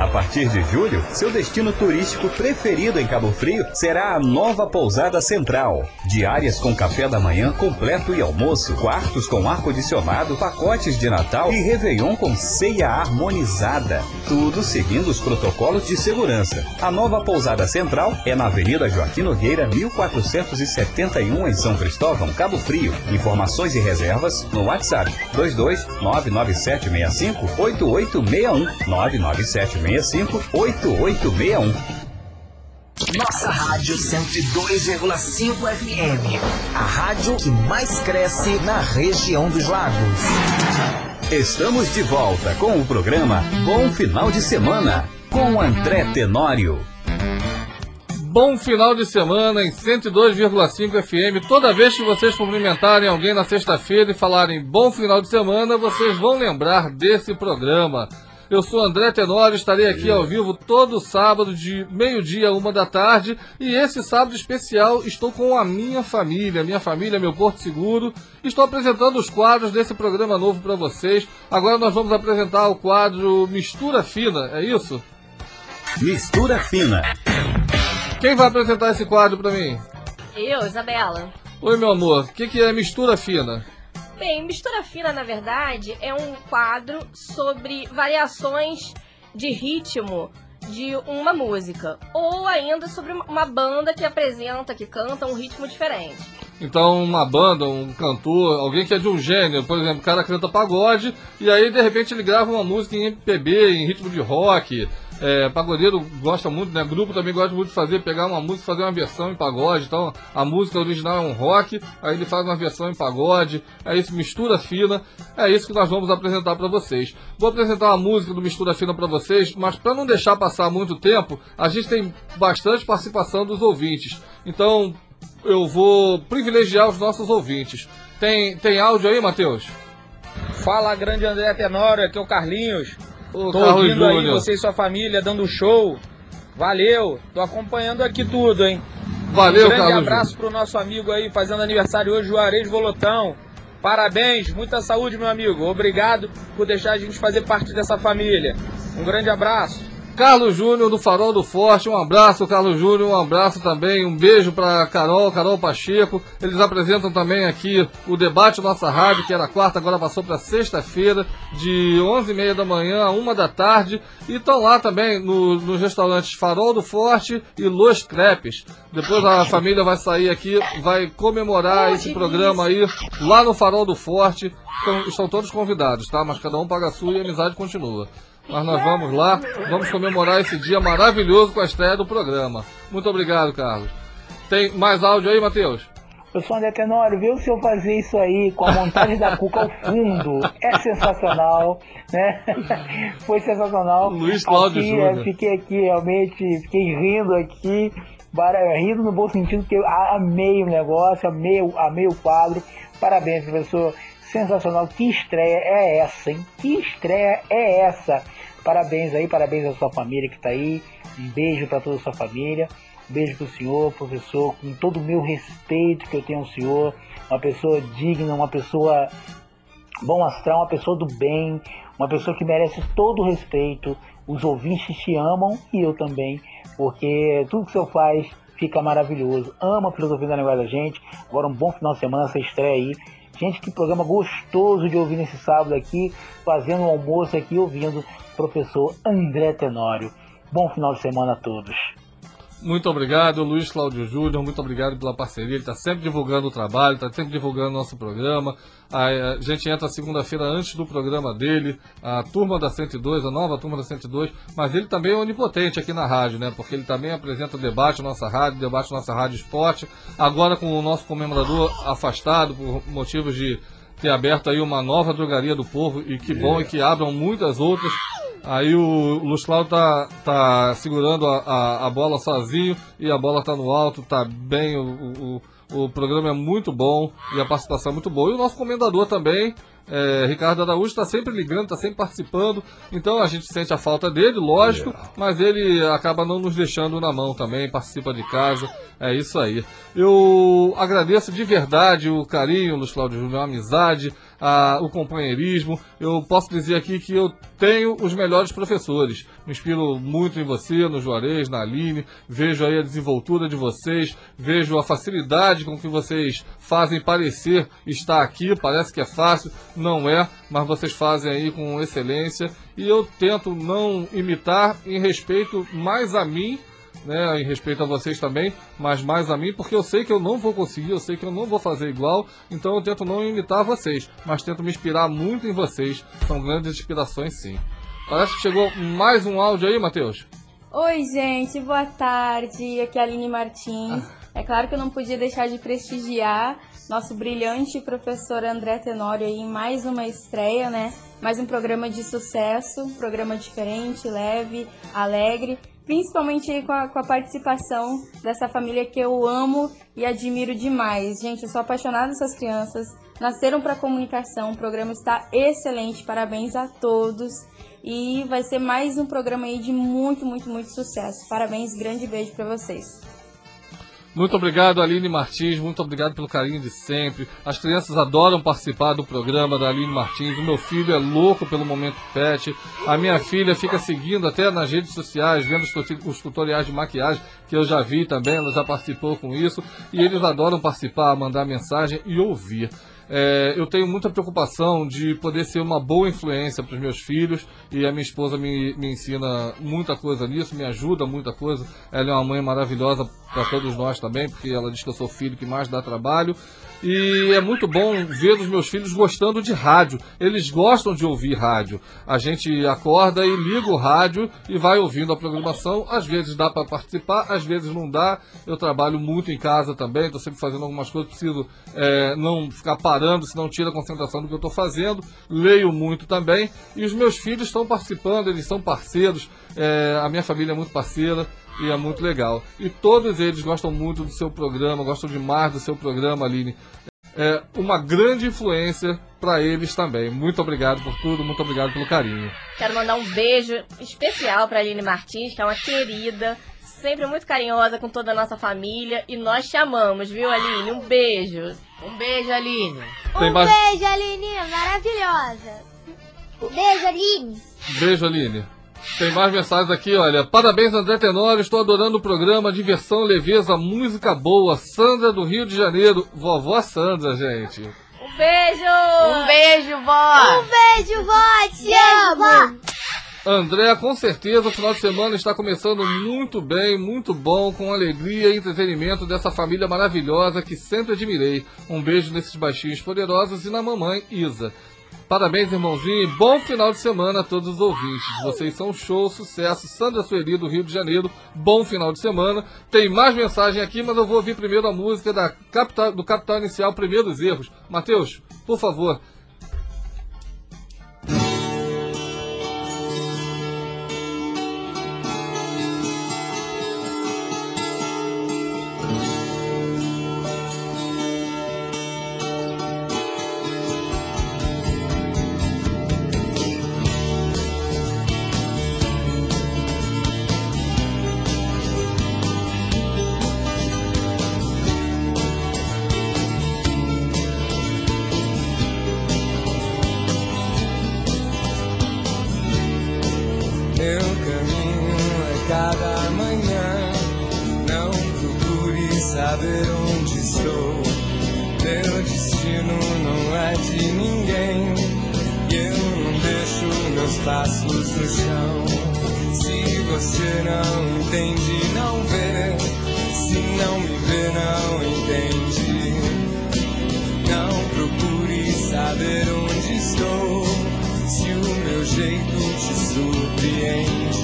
a partir de julho, seu destino turístico preferido em Cabo Frio será a nova Pousada Central. Diárias com café da manhã completo e almoço, quartos com ar-condicionado, pacotes de Natal e Réveillon com ceia harmonizada. Tudo seguindo os protocolos de segurança. A nova Pousada Central é na Avenida Joaquim Nogueira, 1471, em São Cristóvão, Cabo Frio. Informações e reservas no WhatsApp 22 99765 8861 99765 8861. Nossa Rádio 102,5 FM. A rádio que mais cresce na região dos lagos. Estamos de volta com o programa Bom Final de Semana com André Tenório. Bom final de semana em 102,5 FM. Toda vez que vocês cumprimentarem alguém na sexta-feira e falarem bom final de semana, vocês vão lembrar desse programa. Eu sou André Tenório, estarei aqui ao vivo todo sábado de meio-dia a uma da tarde. E esse sábado especial estou com a minha família, minha família, meu Porto Seguro. Estou apresentando os quadros desse programa novo para vocês. Agora nós vamos apresentar o quadro Mistura Fina, é isso? Mistura Fina. Quem vai apresentar esse quadro para mim? Eu, Isabela. Oi, meu amor. O que, que é mistura fina? Bem, Mistura Fina, na verdade, é um quadro sobre variações de ritmo de uma música. Ou ainda sobre uma banda que apresenta, que canta um ritmo diferente. Então, uma banda, um cantor, alguém que é de um gênero, por exemplo, o cara canta pagode e aí de repente ele grava uma música em MPB, em ritmo de rock, é, pagodeiro gosta muito, né? Grupo também gosta muito de fazer, pegar uma música fazer uma versão em pagode. Então, a música original é um rock, aí ele faz uma versão em pagode, aí isso mistura fina. É isso que nós vamos apresentar para vocês. Vou apresentar uma música do Mistura Fina para vocês, mas para não deixar passar muito tempo, a gente tem bastante participação dos ouvintes. Então, eu vou privilegiar os nossos ouvintes. Tem, tem áudio aí, Matheus? Fala, grande André Tenório, aqui é o Carlinhos. Ô, tô Carlos ouvindo aí Júnior. você e sua família dando show. Valeu, tô acompanhando aqui tudo, hein? Valeu, um grande Carlos abraço pro nosso amigo aí fazendo aniversário hoje, Juarez Volotão. Parabéns, muita saúde, meu amigo. Obrigado por deixar a gente fazer parte dessa família. Um grande abraço. Carlos Júnior do Farol do Forte, um abraço, Carlos Júnior, um abraço também, um beijo para Carol, Carol Pacheco. Eles apresentam também aqui o debate Nossa Rádio, que era quarta, agora passou para sexta-feira, de 11h30 da manhã a 1 da tarde. E estão lá também no- nos restaurantes Farol do Forte e Los Crepes. Depois a família vai sair aqui, vai comemorar esse programa aí lá no Farol do Forte. Então, estão todos convidados, tá? Mas cada um paga a sua e a amizade continua. Mas nós vamos lá, vamos comemorar esse dia maravilhoso com a estreia do programa. Muito obrigado, Carlos. Tem mais áudio aí, Matheus? Eu sou André Tenório, viu se eu fazer isso aí com a montagem da Cuca ao fundo. É sensacional, né? <laughs> Foi sensacional. Luiz Cláudio aqui, Júnior. Fiquei aqui realmente, fiquei rindo aqui, rindo no bom sentido, porque eu amei o negócio, amei, amei o quadro. Parabéns, professor. Sensacional. Que estreia é essa, hein? Que estreia é essa? Parabéns aí, parabéns à sua família que tá aí. Um beijo para toda a sua família. Um beijo pro senhor, professor, com todo o meu respeito que eu tenho ao senhor. Uma pessoa digna, uma pessoa bom astral, uma pessoa do bem, uma pessoa que merece todo o respeito. Os ouvintes te amam e eu também, porque tudo que o senhor faz fica maravilhoso. Ama a filosofia da linguagem da gente. Agora um bom final de semana, essa estreia aí. Gente, que programa gostoso de ouvir nesse sábado aqui, fazendo um almoço aqui, ouvindo o professor André Tenório. Bom final de semana a todos. Muito obrigado, Luiz Cláudio Júnior. Muito obrigado pela parceria. Ele está sempre divulgando o trabalho, está sempre divulgando nosso programa. A, gente entra segunda-feira antes do programa dele, a turma da 102, a nova turma da 102. Mas ele também é onipotente aqui na rádio, né? Porque ele também apresenta debate nossa rádio, debate nossa rádio esporte. Agora com o nosso comemorador afastado por motivos de ter aberto aí uma nova drogaria do povo e que bom é. e que abram muitas outras Aí o Cláudio tá, tá segurando a, a, a, bola sozinho e a bola tá no alto, tá bem, o, o, o programa é muito bom e a participação é muito boa. E o nosso comendador também, é, Ricardo Araújo está sempre ligando, está sempre participando, então a gente sente a falta dele, lógico, mas ele acaba não nos deixando na mão também, participa de casa, é isso aí. Eu agradeço de verdade o carinho, Luiz Cláudio Júnior, a amizade, a, o companheirismo. Eu posso dizer aqui que eu tenho os melhores professores. Me inspiro muito em você, no Juarez, na Aline. Vejo aí a desenvoltura de vocês, vejo a facilidade com que vocês fazem parecer estar aqui. Parece que é fácil, não é, mas vocês fazem aí com excelência. E eu tento não imitar em respeito mais a mim né, em respeito a vocês também, mas mais a mim, porque eu sei que eu não vou conseguir, eu sei que eu não vou fazer igual, então eu tento não imitar vocês, mas tento me inspirar muito em vocês. São grandes inspirações, sim. Parece que chegou mais um áudio aí, Matheus. Oi, gente, boa tarde. Aqui é a Aline Martins. Ah. É claro que eu não podia deixar de prestigiar nosso brilhante professor André Tenório aí em mais uma estreia, né? Mais um programa de sucesso, um programa diferente, leve, alegre principalmente com a, com a, participação dessa família que eu amo e admiro demais. Gente, eu sou apaixonada nessas crianças, nasceram para comunicação, o programa está excelente, parabéns a todos. E vai ser mais um programa aí de muito, muito, muito sucesso. Parabéns, grande beijo para vocês. Muito obrigado, Aline Martins. Muito obrigado pelo carinho de sempre. As crianças adoram participar do programa da Aline Martins. O meu filho é louco pelo Momento Pet. A minha filha fica seguindo até nas redes sociais, vendo os tutoriais de maquiagem, que eu já vi também. Ela já participou com isso. E eles adoram participar, mandar mensagem e ouvir. É, eu tenho muita preocupação de poder ser uma boa influência para os meus filhos e a minha esposa me, me ensina muita coisa nisso, me ajuda muita coisa. Ela é uma mãe maravilhosa para todos nós também, porque ela diz que eu sou filho que mais dá trabalho. E é muito bom ver os meus filhos gostando de rádio. Eles gostam de ouvir rádio. A gente acorda e liga o rádio e vai ouvindo a programação. Às vezes dá para participar, às vezes não dá. Eu trabalho muito em casa também, estou sempre fazendo algumas coisas, preciso é, não ficar parando, senão tira a concentração do que eu estou fazendo. Leio muito também. E os meus filhos estão participando, eles são parceiros. É, a minha família é muito parceira e é muito legal. E todos eles gostam muito do seu programa, gostam demais do seu programa, Aline. É uma grande influência para eles também. Muito obrigado por tudo, muito obrigado pelo carinho. Quero mandar um beijo especial para Aline Martins, que é uma querida, sempre muito carinhosa com toda a nossa família e nós te amamos, viu, Aline? Um beijo. Um beijo, Aline. um beijo, Aline, maravilhosa. Beijo, Aline. Beijo, Aline. Tem mais mensagens aqui, olha. Parabéns, André Tenório. Estou adorando o programa. Diversão, leveza, música boa. Sandra do Rio de Janeiro. Vovó Sandra, gente. Um beijo! Um beijo, vó! Um beijo, vó! Te amo! André, com certeza o final de semana está começando muito bem, muito bom, com alegria e entretenimento dessa família maravilhosa que sempre admirei. Um beijo nesses baixinhos poderosos e na mamãe Isa. Parabéns, irmãozinho, e bom final de semana a todos os ouvintes. Vocês são show, sucesso. Sandra Sueli, do Rio de Janeiro, bom final de semana. Tem mais mensagem aqui, mas eu vou ouvir primeiro a música da Capital, do Capital Inicial, Primeiros Erros. Matheus, por favor, passos no chão. Se você não entende, não vê. Se não me vê, não entende. Não procure saber onde estou. Se o meu jeito te surpreende.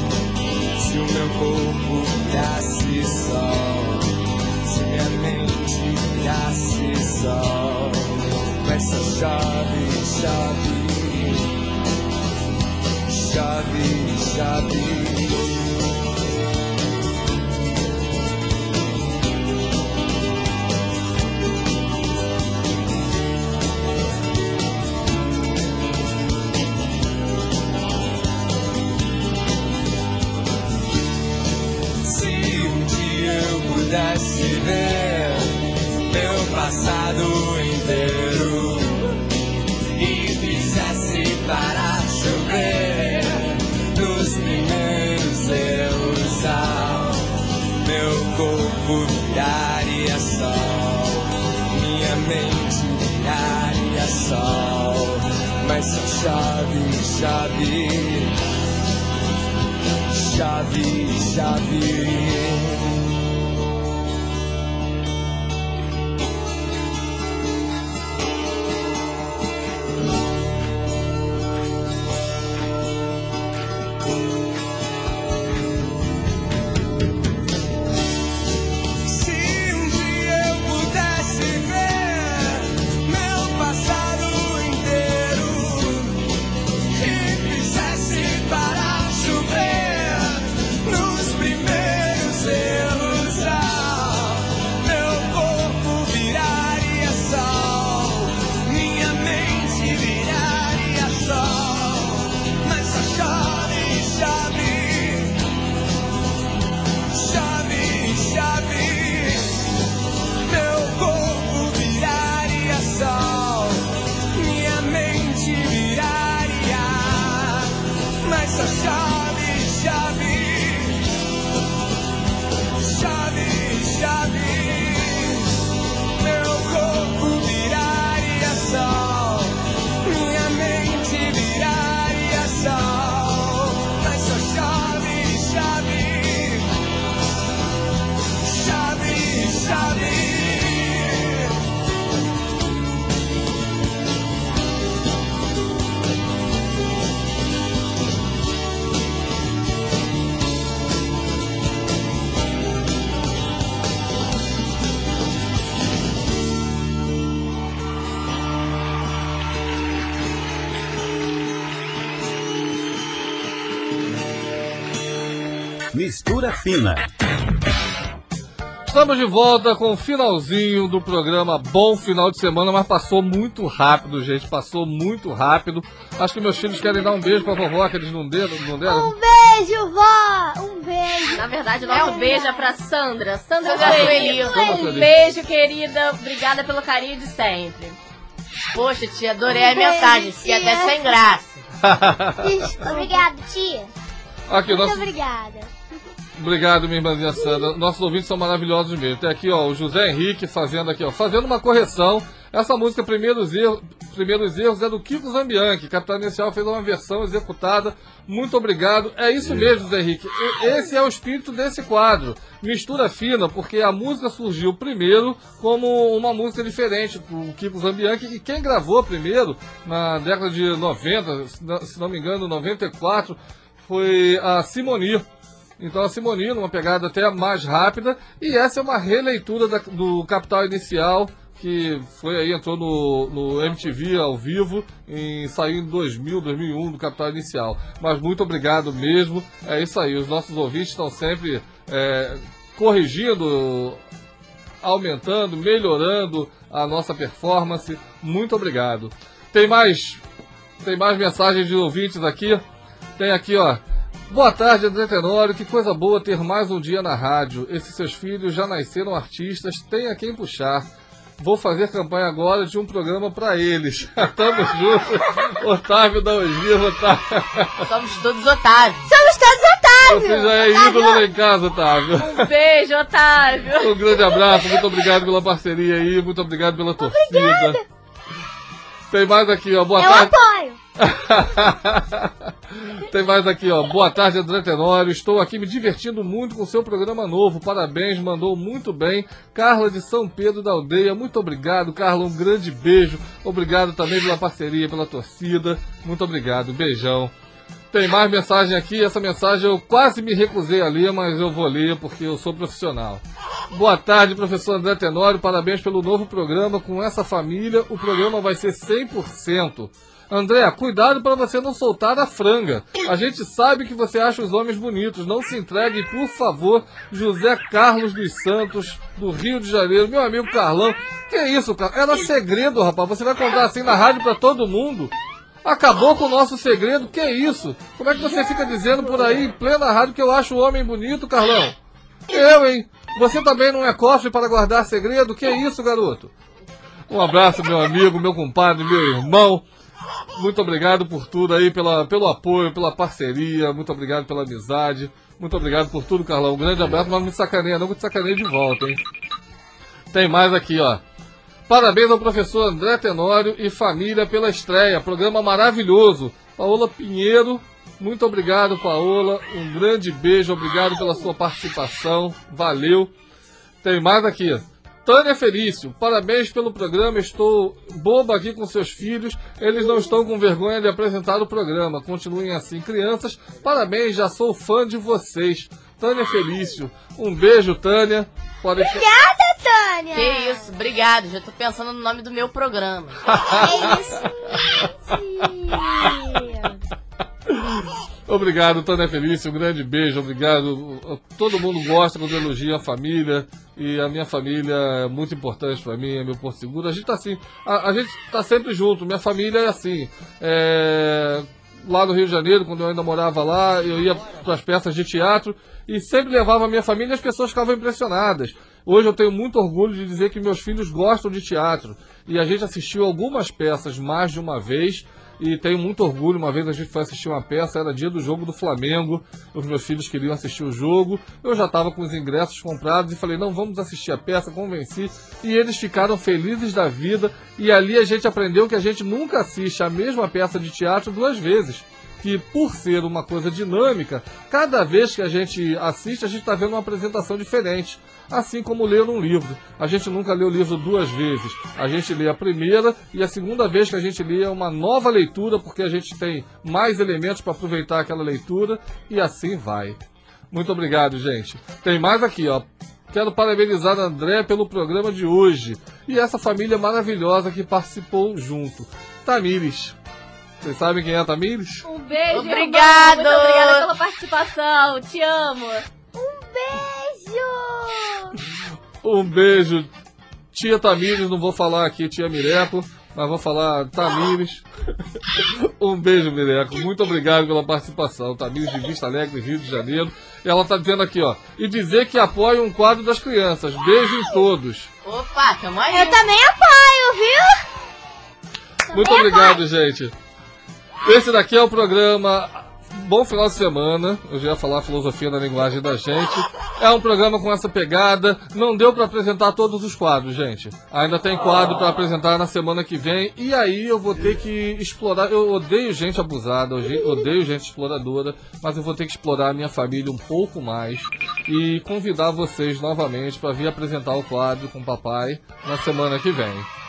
Se o meu corpo dá-se sol. Se minha mente dá-se sol. Começa chave chave. Chove, chove. Se um dia eu pudesse ver meu passado mas só chove, chove chave, chave. Fina. Estamos de volta com o finalzinho do programa Bom Final de Semana, mas passou muito rápido, gente. Passou muito rápido. Acho que meus filhos querem dar um beijo pra vovó, que eles não deram. Não deram. Um beijo, vó! Um beijo! Na verdade, o nosso É um beijo é pra Sandra. Sandra. Sandra Um beijo, querida. Obrigada pelo carinho de sempre. Poxa, tia, adorei a Um beijo, mensagem. Tia. até sem graça. Obrigada, tia. Aqui, Muito nosso, obrigada. Obrigado, minha irmãzinha Sandra. Nossos ouvintes são maravilhosos mesmo. Tem aqui, ó, o José Henrique fazendo aqui, ó, fazendo uma correção. Essa música Primeiros Erros, Primeiros Erros é do Kiko Zambianchi. Capitão Inicial fez uma versão executada. Muito obrigado. É isso mesmo, José Henrique. Esse é o espírito desse quadro. Mistura fina, porque a música surgiu primeiro como uma música diferente do Kiko Zambianchi. E quem gravou primeiro, na década de 90, se não- se não me engano, 94, foi a Simoni. Então a Simoni, numa pegada até mais rápida, e essa é uma releitura da- do Capital Inicial, que foi aí, entrou no, no MTV ao vivo, em, saiu em 2000, 2001 do Capital Inicial. Mas muito obrigado mesmo, é isso aí, os nossos ouvintes estão sempre é, corrigindo, aumentando, melhorando a nossa performance. Muito obrigado. Tem mais, tem mais mensagens de ouvintes aqui? Tem aqui, ó. Boa tarde, André Tenório. Que coisa boa ter mais um dia na rádio. Esses seus filhos já nasceram artistas, tem a quem puxar. Vou fazer campanha agora de um programa pra eles. <laughs> Tamo junto. Otávio da Ogiva, tá? Somos todos otários. Somos todos Você já é ídolo lá em casa, Otávio. Um beijo, Otávio. Um grande abraço, muito obrigado pela parceria aí, muito obrigado pela torcida. Tem mais aqui, ó. Boa Eu tarde. apoio. <laughs> Tem mais aqui, ó. Boa tarde, André Tenório. Estou aqui me divertindo muito com o seu programa novo. Parabéns, mandou muito bem. Carla de São Pedro da Aldeia. Muito obrigado, Carla. Um grande beijo. Obrigado também pela parceria, pela torcida. Muito obrigado. Beijão. Tem mais mensagem aqui. Essa mensagem eu quase me recusei a ler, mas eu vou ler porque eu sou profissional. Boa tarde, professor André Tenório. Parabéns pelo novo programa. Com essa família, o programa vai ser 100%. André, cuidado para você não soltar a franga. A gente sabe que você acha os homens bonitos. Não se entregue, por favor. José Carlos dos Santos, do Rio de Janeiro. Meu amigo Carlão. Que isso, cara? Era segredo, rapaz. Você vai contar assim na rádio para todo mundo? Acabou com o nosso segredo? Que isso? Como é que você fica dizendo por aí em plena rádio que eu acho o homem bonito, Carlão? Eu, hein? Você também não é cofre para guardar segredo? Que isso, garoto? Um abraço, meu amigo, meu compadre, meu irmão. Muito obrigado por tudo aí, pela, pelo apoio, pela parceria. Muito obrigado pela amizade. Muito obrigado por tudo, Carlão. Um grande abraço, mas não me sacaneia, não, que te sacaneia de volta, hein? Tem mais aqui, ó. Parabéns ao professor André Tenório e família pela estreia. Programa maravilhoso. Paola Pinheiro, muito obrigado, Paola. Um grande beijo, obrigado pela sua participação. Valeu. Tem mais aqui. Tânia Felício, parabéns pelo programa. Estou boba aqui com seus filhos. Eles não estão com vergonha de apresentar o programa. Continuem assim, crianças. Parabéns, já sou fã de vocês. Tânia Felício, um beijo, Tânia. Pode... Obrigada, Tânia. Que isso, obrigado. Já tô pensando no nome do meu programa. <laughs> É isso, Obrigado, Tânia Felício. Um grande beijo, obrigado. Todo mundo gosta quando elogia a família. E a minha família é muito importante para mim, é meu porto seguro. A gente tá assim, a, a gente tá sempre junto. Minha família é assim. É, lá no Rio de Janeiro, quando eu ainda morava lá, eu ia para as peças de teatro e sempre levava a minha família e as pessoas ficavam impressionadas. Hoje eu tenho muito orgulho de dizer que meus filhos gostam de teatro. E a gente assistiu algumas peças mais de uma vez e tenho muito orgulho. Uma vez a gente foi assistir uma peça, era dia do jogo do Flamengo. Os meus filhos queriam assistir o jogo. Eu já estava com os ingressos comprados e falei: não, vamos assistir a peça. Convenci. E eles ficaram felizes da vida. E ali a gente aprendeu que a gente nunca assiste a mesma peça de teatro duas vezes. Que por ser uma coisa dinâmica, cada vez que a gente assiste, a gente está vendo uma apresentação diferente assim como ler um livro. A gente nunca lê o livro duas vezes. A gente lê a primeira e a segunda vez que a gente lê é uma nova leitura, porque a gente tem mais elementos para aproveitar aquela leitura e assim vai. Muito obrigado, gente. Tem mais aqui, ó. Quero parabenizar André pelo programa de hoje e essa família maravilhosa que participou junto. Tamires. Vocês sabem quem é a Tamires? Um beijo, Obrigado. irmão. Muito obrigada pela participação. Te amo. Beijo. Um beijo, tia Tamires, não vou falar aqui tia Mireco, mas vou falar Tamires. um beijo, Mireco. Muito obrigado pela participação. Tamires de Vista Alegre, Rio de Janeiro. E ela tá dizendo aqui, ó. E dizer que apoia um quadro das crianças. Beijo em todos. Opa, tamo aí. Eu também apoio, viu? Muito obrigado, gente. Esse daqui é o programa Bom Final de Semana. Eu já ia falar a filosofia da linguagem da gente. É um programa com essa pegada. Não deu para apresentar todos os quadros, gente. Ainda tem quadro para apresentar na semana que vem. E aí eu vou ter que explorar. Eu odeio gente abusada, odeio gente exploradora. Mas eu vou ter que explorar a minha família um pouco mais. E convidar vocês novamente para vir apresentar o quadro com o papai na semana que vem.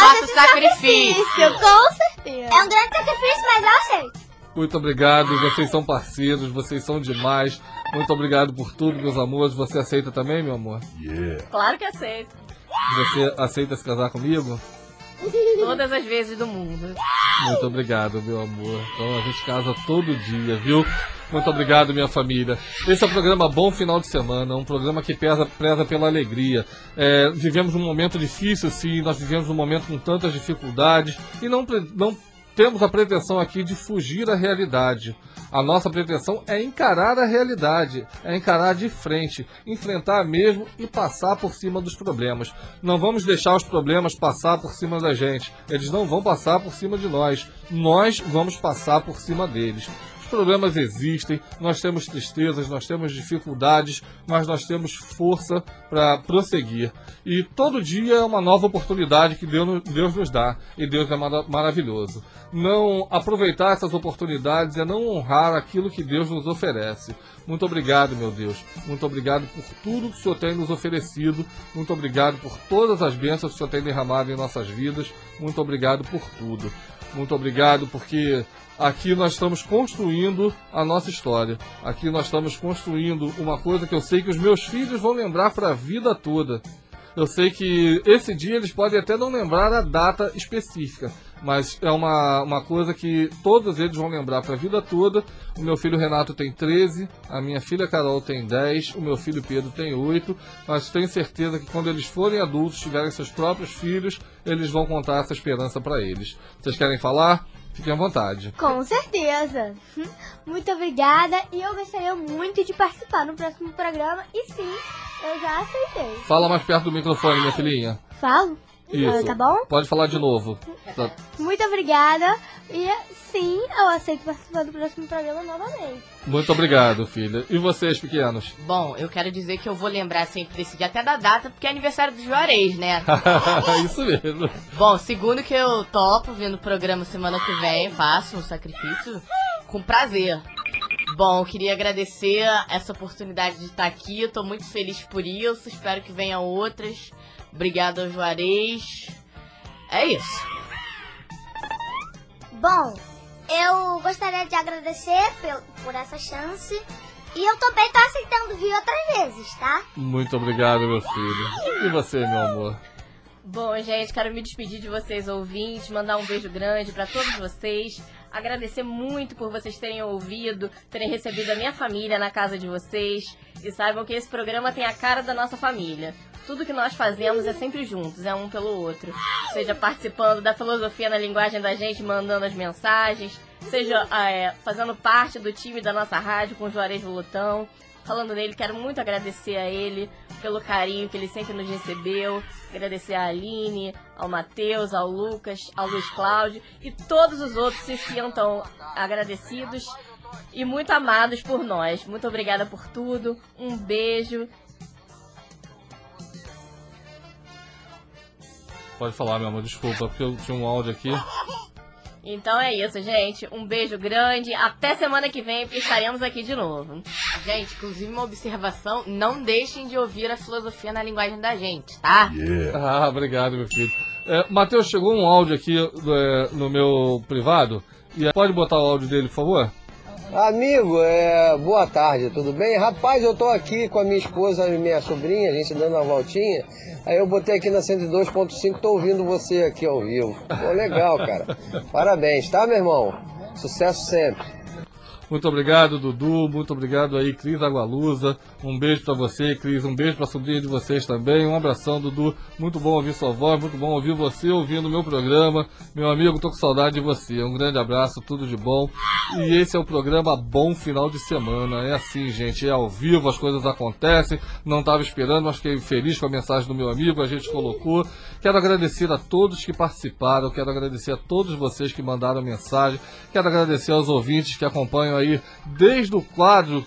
Faço esse sacrifício. Com certeza. É um grande sacrifício, mas eu aceito. Muito obrigado, vocês são parceiros, vocês são demais. Muito obrigado por tudo, meus amores. Você aceita também, meu amor? Claro que aceito. Você aceita se casar comigo? Todas as vezes do mundo. Muito obrigado, meu amor. Então a gente casa todo dia, viu? Muito obrigado, minha família. Esse é o programa Bom Final de Semana, um programa que pesa, preza pela alegria. É, vivemos um momento difícil, sim, nós vivemos um momento com tantas dificuldades e não, não temos a pretensão aqui de fugir da realidade. A nossa pretensão é encarar a realidade, é encarar de frente, enfrentar mesmo e passar por cima dos problemas. Não vamos deixar os problemas passar por cima da gente. Eles não vão passar por cima de nós. Nós vamos passar por cima deles. Problemas existem, nós temos tristezas, nós temos dificuldades, mas nós temos força para prosseguir. E todo dia é uma nova oportunidade que Deus, nos dá, e Deus é mara maravilhoso. Não aproveitar essas oportunidades é não honrar aquilo que Deus nos oferece. Muito obrigado, meu Deus. Muito obrigado por tudo que o Senhor tem nos oferecido. Muito obrigado por todas as bênçãos que o Senhor tem derramado em nossas vidas. Muito obrigado por tudo. Muito obrigado porque aqui nós estamos construindo a nossa história. Aqui nós estamos construindo uma coisa que eu sei que os meus filhos vão lembrar para a vida toda. Eu sei que esse dia eles podem até não lembrar a data específica, mas é uma, uma coisa que todos eles vão lembrar para a vida toda. O meu filho Renato tem 13, a minha filha Carol tem 10, o meu filho Pedro tem 8, mas tenho certeza que quando eles forem adultos, tiverem seus próprios filhos, eles vão contar essa esperança para eles. Vocês querem falar? Fiquem à vontade. Com certeza. Muito obrigada e eu gostaria muito de participar no próximo programa e sim, eu já aceitei. Fala mais perto do microfone, minha filhinha. Falo? Isso. Tá bom? Pode falar de novo. Tá. Muito obrigada e sim, eu aceito participar do próximo programa novamente. Muito obrigado, filha. E vocês, pequenos? Bom, eu quero dizer que eu vou lembrar sempre desse dia, até da data, porque é aniversário do Juarez, né? <laughs> Isso mesmo. Bom, segundo que eu topo vendo o programa semana que vem, faço um sacrifício com prazer. Bom, queria agradecer essa oportunidade de estar aqui. Estou muito feliz por isso. Espero que venham outras. Obrigado ao Juarez. É isso. Bom, eu gostaria de agradecer por, por essa chance. E eu também tô aceitando vir outras vezes, tá? Muito obrigado, meu filho. E você, meu amor? Bom, gente, quero me despedir de vocês, ouvintes, mandar um beijo grande para todos vocês. Agradecer muito por vocês terem ouvido, terem recebido a minha família na casa de vocês. E saibam que esse programa tem a cara da nossa família. Tudo que nós fazemos é sempre juntos, é um pelo outro. Seja participando da filosofia na linguagem da gente, mandando as mensagens, seja é, fazendo parte do time da nossa rádio com o Juarez Volutão. Falando nele, quero muito agradecer a ele pelo carinho que ele sempre nos recebeu. Agradecer a Aline, ao Matheus, ao Lucas, ao Luiz Cláudio e todos os outros se sintam agradecidos e muito amados por nós. Muito obrigada por tudo. Um beijo Pode falar, meu amor, desculpa, porque eu tinha um áudio aqui. Então é isso, gente. Um beijo grande. Até semana que vem, porque estaremos aqui de novo. Gente, inclusive uma observação: não deixem de ouvir a filosofia na linguagem da gente, tá? Yeah. Ah, obrigado, meu filho. É, Matheus, chegou um áudio aqui é, no meu privado. E pode botar o áudio dele, por favor? Amigo, é, boa tarde, tudo bem? Rapaz, eu tô aqui com a minha esposa e minha sobrinha, a gente dando uma voltinha. Aí eu botei aqui na 102.5, tô ouvindo você aqui ao vivo. Pô, legal, cara. <laughs> Parabéns, tá, meu irmão? Sucesso sempre. Muito obrigado, Dudu. Muito obrigado aí, Cris Agualusa. Um beijo para você, Cris. Um beijo para a sobrinha de vocês também. Um abração, Dudu. Muito bom ouvir sua voz, muito bom ouvir você ouvindo o meu programa. Meu amigo, tô com saudade de você. Um grande abraço, tudo de bom. E esse é o programa Bom Final de Semana. É assim, gente, é ao vivo, as coisas acontecem. Não estava esperando, mas fiquei feliz com a mensagem do meu amigo, a gente colocou. Quero agradecer a todos que participaram, quero agradecer a todos vocês que mandaram mensagem, quero agradecer aos ouvintes que acompanham aí desde o quadro,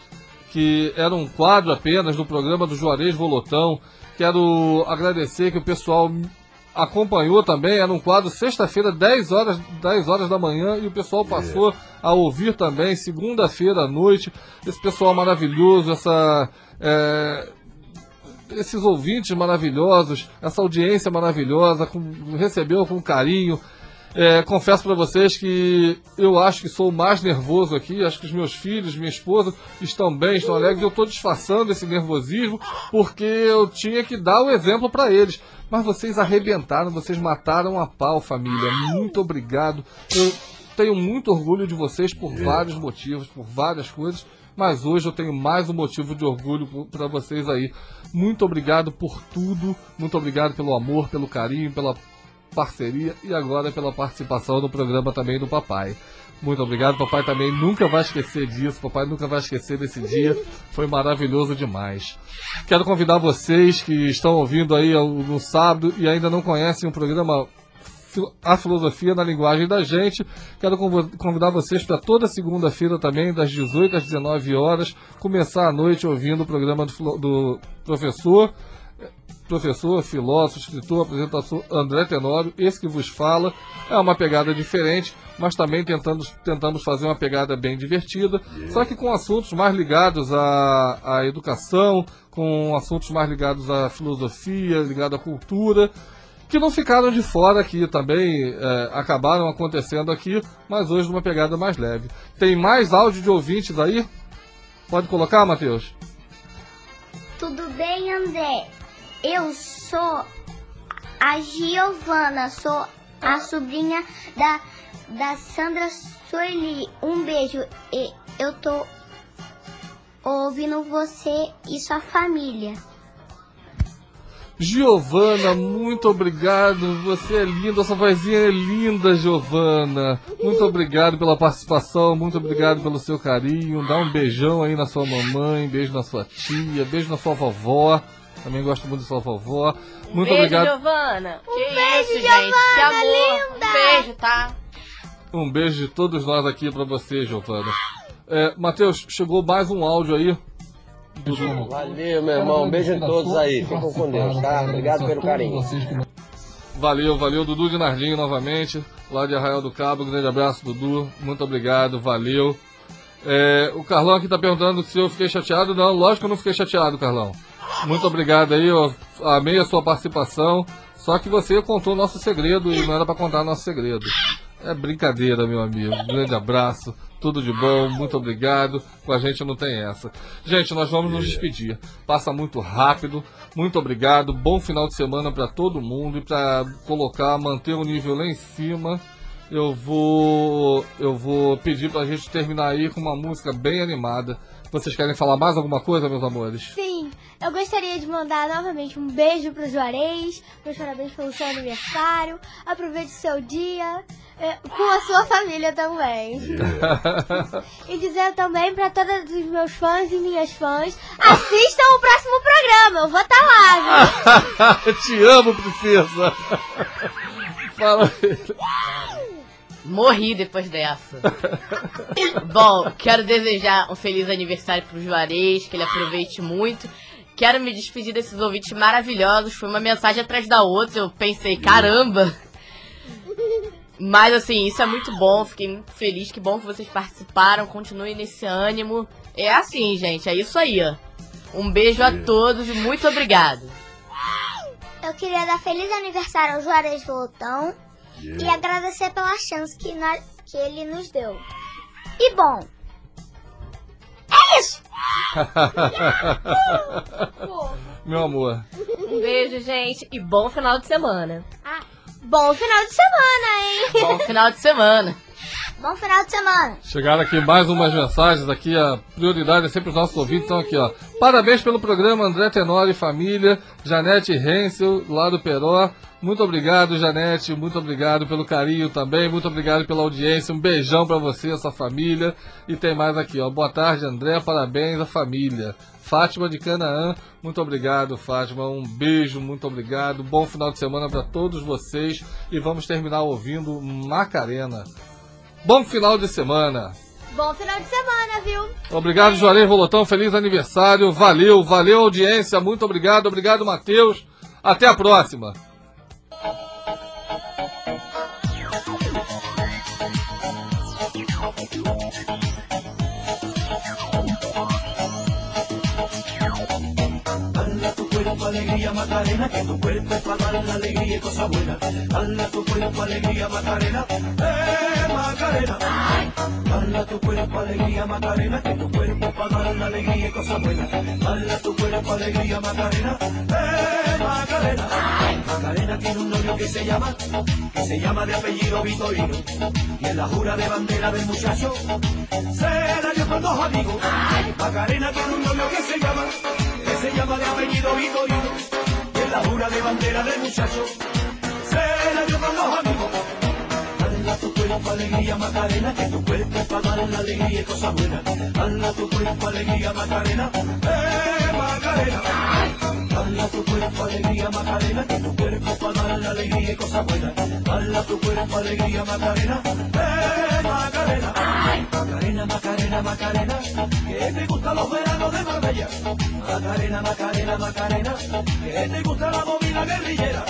que era um quadro apenas do programa do Juarez Volotão. Quero agradecer que o pessoal acompanhou também, era um quadro sexta-feira, 10 horas, 10 horas da manhã, e o pessoal passou yeah. a ouvir também, segunda-feira à noite. Esse pessoal maravilhoso, essa. É, esses ouvintes maravilhosos, essa audiência maravilhosa, com, recebeu com carinho. É, confesso para vocês que eu acho que sou o mais nervoso aqui. Acho que os meus filhos, minha esposa estão bem, estão alegres. Eu estou disfarçando esse nervosismo porque eu tinha que dar o exemplo para eles. Mas vocês arrebentaram, vocês mataram a pau, família. Muito obrigado. Eu tenho muito orgulho de vocês por vários motivos, por várias coisas. Mas hoje eu tenho mais um motivo de orgulho para vocês aí. Muito obrigado por tudo. Muito obrigado pelo amor, pelo carinho, pela parceria e agora pela participação no programa também do papai. Muito obrigado, papai também nunca vai esquecer disso, papai nunca vai esquecer desse dia, foi maravilhoso demais. Quero convidar vocês que estão ouvindo aí no sábado e ainda não conhecem o programa a filosofia na linguagem da gente. Quero convidar vocês para toda segunda-feira também, das 18 às 19 horas, começar a noite ouvindo o programa do, do professor professor, filósofo, escritor, apresentador André Tenório, esse que vos fala. É uma pegada diferente, mas também tentando, tentamos fazer uma pegada bem divertida, só que com assuntos mais ligados à, à educação, com assuntos mais ligados à filosofia, ligado à cultura, que não ficaram de fora aqui também, é, acabaram acontecendo aqui, mas hoje numa pegada mais leve. Tem mais áudio de ouvintes aí? Pode colocar, Matheus? Tudo bem, André? Eu sou a Giovana, sou a sobrinha da, da Sandra Sueli. Um beijo. E eu tô ouvindo você e sua família. Giovana, muito obrigado. Você é linda, sua vozinha é linda, Giovana. Muito obrigado pela participação, muito obrigado pelo seu carinho. Dá um beijão aí na sua mamãe, beijo na sua tia, beijo na sua vovó. Também gosto muito de sua vovó. Muito beijo, obrigado. Giovana. Um que beijo, isso, Giovana, gente. Que amor. linda. Um beijo, tá? Um beijo de todos nós aqui pra você, Giovana. É, Matheus, chegou mais um áudio aí. Valeu, meu irmão. Um beijo em todos aí. Ficam com Deus, tá? Obrigado pelo carinho. Valeu, valeu, Dudu de Nardinho novamente, lá de Arraial do Cabo. grande abraço, Dudu. Muito obrigado, valeu. É, o Carlão aqui tá perguntando se eu fiquei chateado. Não, lógico que eu não fiquei chateado, Carlão. Muito obrigado aí, eu amei a sua participação. Só que você contou o nosso segredo e não era pra contar nosso segredo. É brincadeira, meu amigo. Grande abraço, tudo de bom, muito obrigado. Com a gente não tem essa. Gente, nós vamos nos despedir. Passa muito rápido. Muito obrigado. Bom final de semana para todo mundo e para colocar, manter o nível lá em cima. Eu vou eu vou pedir pra gente terminar aí com uma música bem animada. Vocês querem falar mais alguma coisa, meus amores? Sim, eu gostaria de mandar novamente um beijo pro Juarez, meus parabéns pelo seu aniversário. Aproveite o seu dia eh, com a sua família também. E dizer também pra todos os meus fãs e minhas fãs, assistam o próximo programa, eu vou estar lá, viu? <laughs> Te amo, princesa. Fala. Morri depois dessa. Bom, quero desejar um feliz aniversário pro Juarez, que ele aproveite muito. Quero me despedir desses ouvintes maravilhosos. Foi uma mensagem atrás da outra. Eu pensei, caramba! Mas assim, isso é muito bom. Fiquei muito feliz. Que bom que vocês participaram. Continuem nesse ânimo. É assim, gente. É isso aí, ó. Um beijo a todos e muito obrigado. Eu queria dar feliz aniversário ao Juarez Voltão e agradecer pela chance que, nós- que ele nos deu. E bom, é isso! <laughs> Meu amor. Um beijo, gente. E bom final de semana. Bom final de semana, hein? Bom final de semana. Bom final de semana. Chegaram aqui mais umas mensagens aqui, a prioridade é sempre os nossos ouvintes, então aqui ó. Parabéns pelo programa André Tenório e família, Janete Hensel, lá do Peró. Muito obrigado, Janete, muito obrigado pelo carinho também, muito obrigado pela audiência, um beijão pra você, essa família. E tem mais aqui, ó. Boa tarde, André, parabéns à família. Fátima de Canaã, muito obrigado, Fátima. Um beijo, muito obrigado. Bom final de semana pra todos vocês. E vamos terminar ouvindo Macarena. Bom final de semana. Bom final de semana, viu? Obrigado, Juarez Volotão. Feliz aniversário. Valeu, valeu, audiência. Muito obrigado. Obrigado, Matheus. Até a próxima. Alegría Macarena, que tu cuerpo es para dar la alegría y cosa buena. Dale tu cuerpo alegría Macarena, eh Macarena. Dale tu cuerpo alegría Macarena, que tu cuerpo para dar la alegría y cosa buena. Dale tu cuerpo alegría Macarena, eh Macarena. Macarena tiene un novio que se llama, que se llama de apellido Vitorino. Y en la jura de bandera del muchacho, se la dio con dos amigos. Macarena tiene un novio que se llama, se llama de apellido Vitorino. Y en la jura de bandera del muchacho, se la dio con dos amigos. Dale a tu cuerpo alegría Macarena, que tu cuerpo es para dar la alegría y cosas buenas. Dale a tu cuerpo alegría Macarena, eh Macarena. Dale a tu cuerpo alegría Macarena, que tu cuerpo para dar la alegría y cosas buenas. Dala tu cuerpo alegría, Macarena. Eh, Macarena. Macarena, Macarena, Macarena. Que te gustan los veranos de Marbella. Macarena, Macarena, Macarena. Que te gusta la movida guerrillera.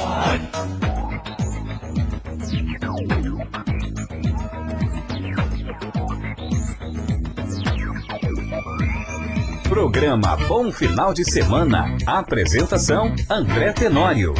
Programa Bom Final de Semana. Apresentação: André Tenório.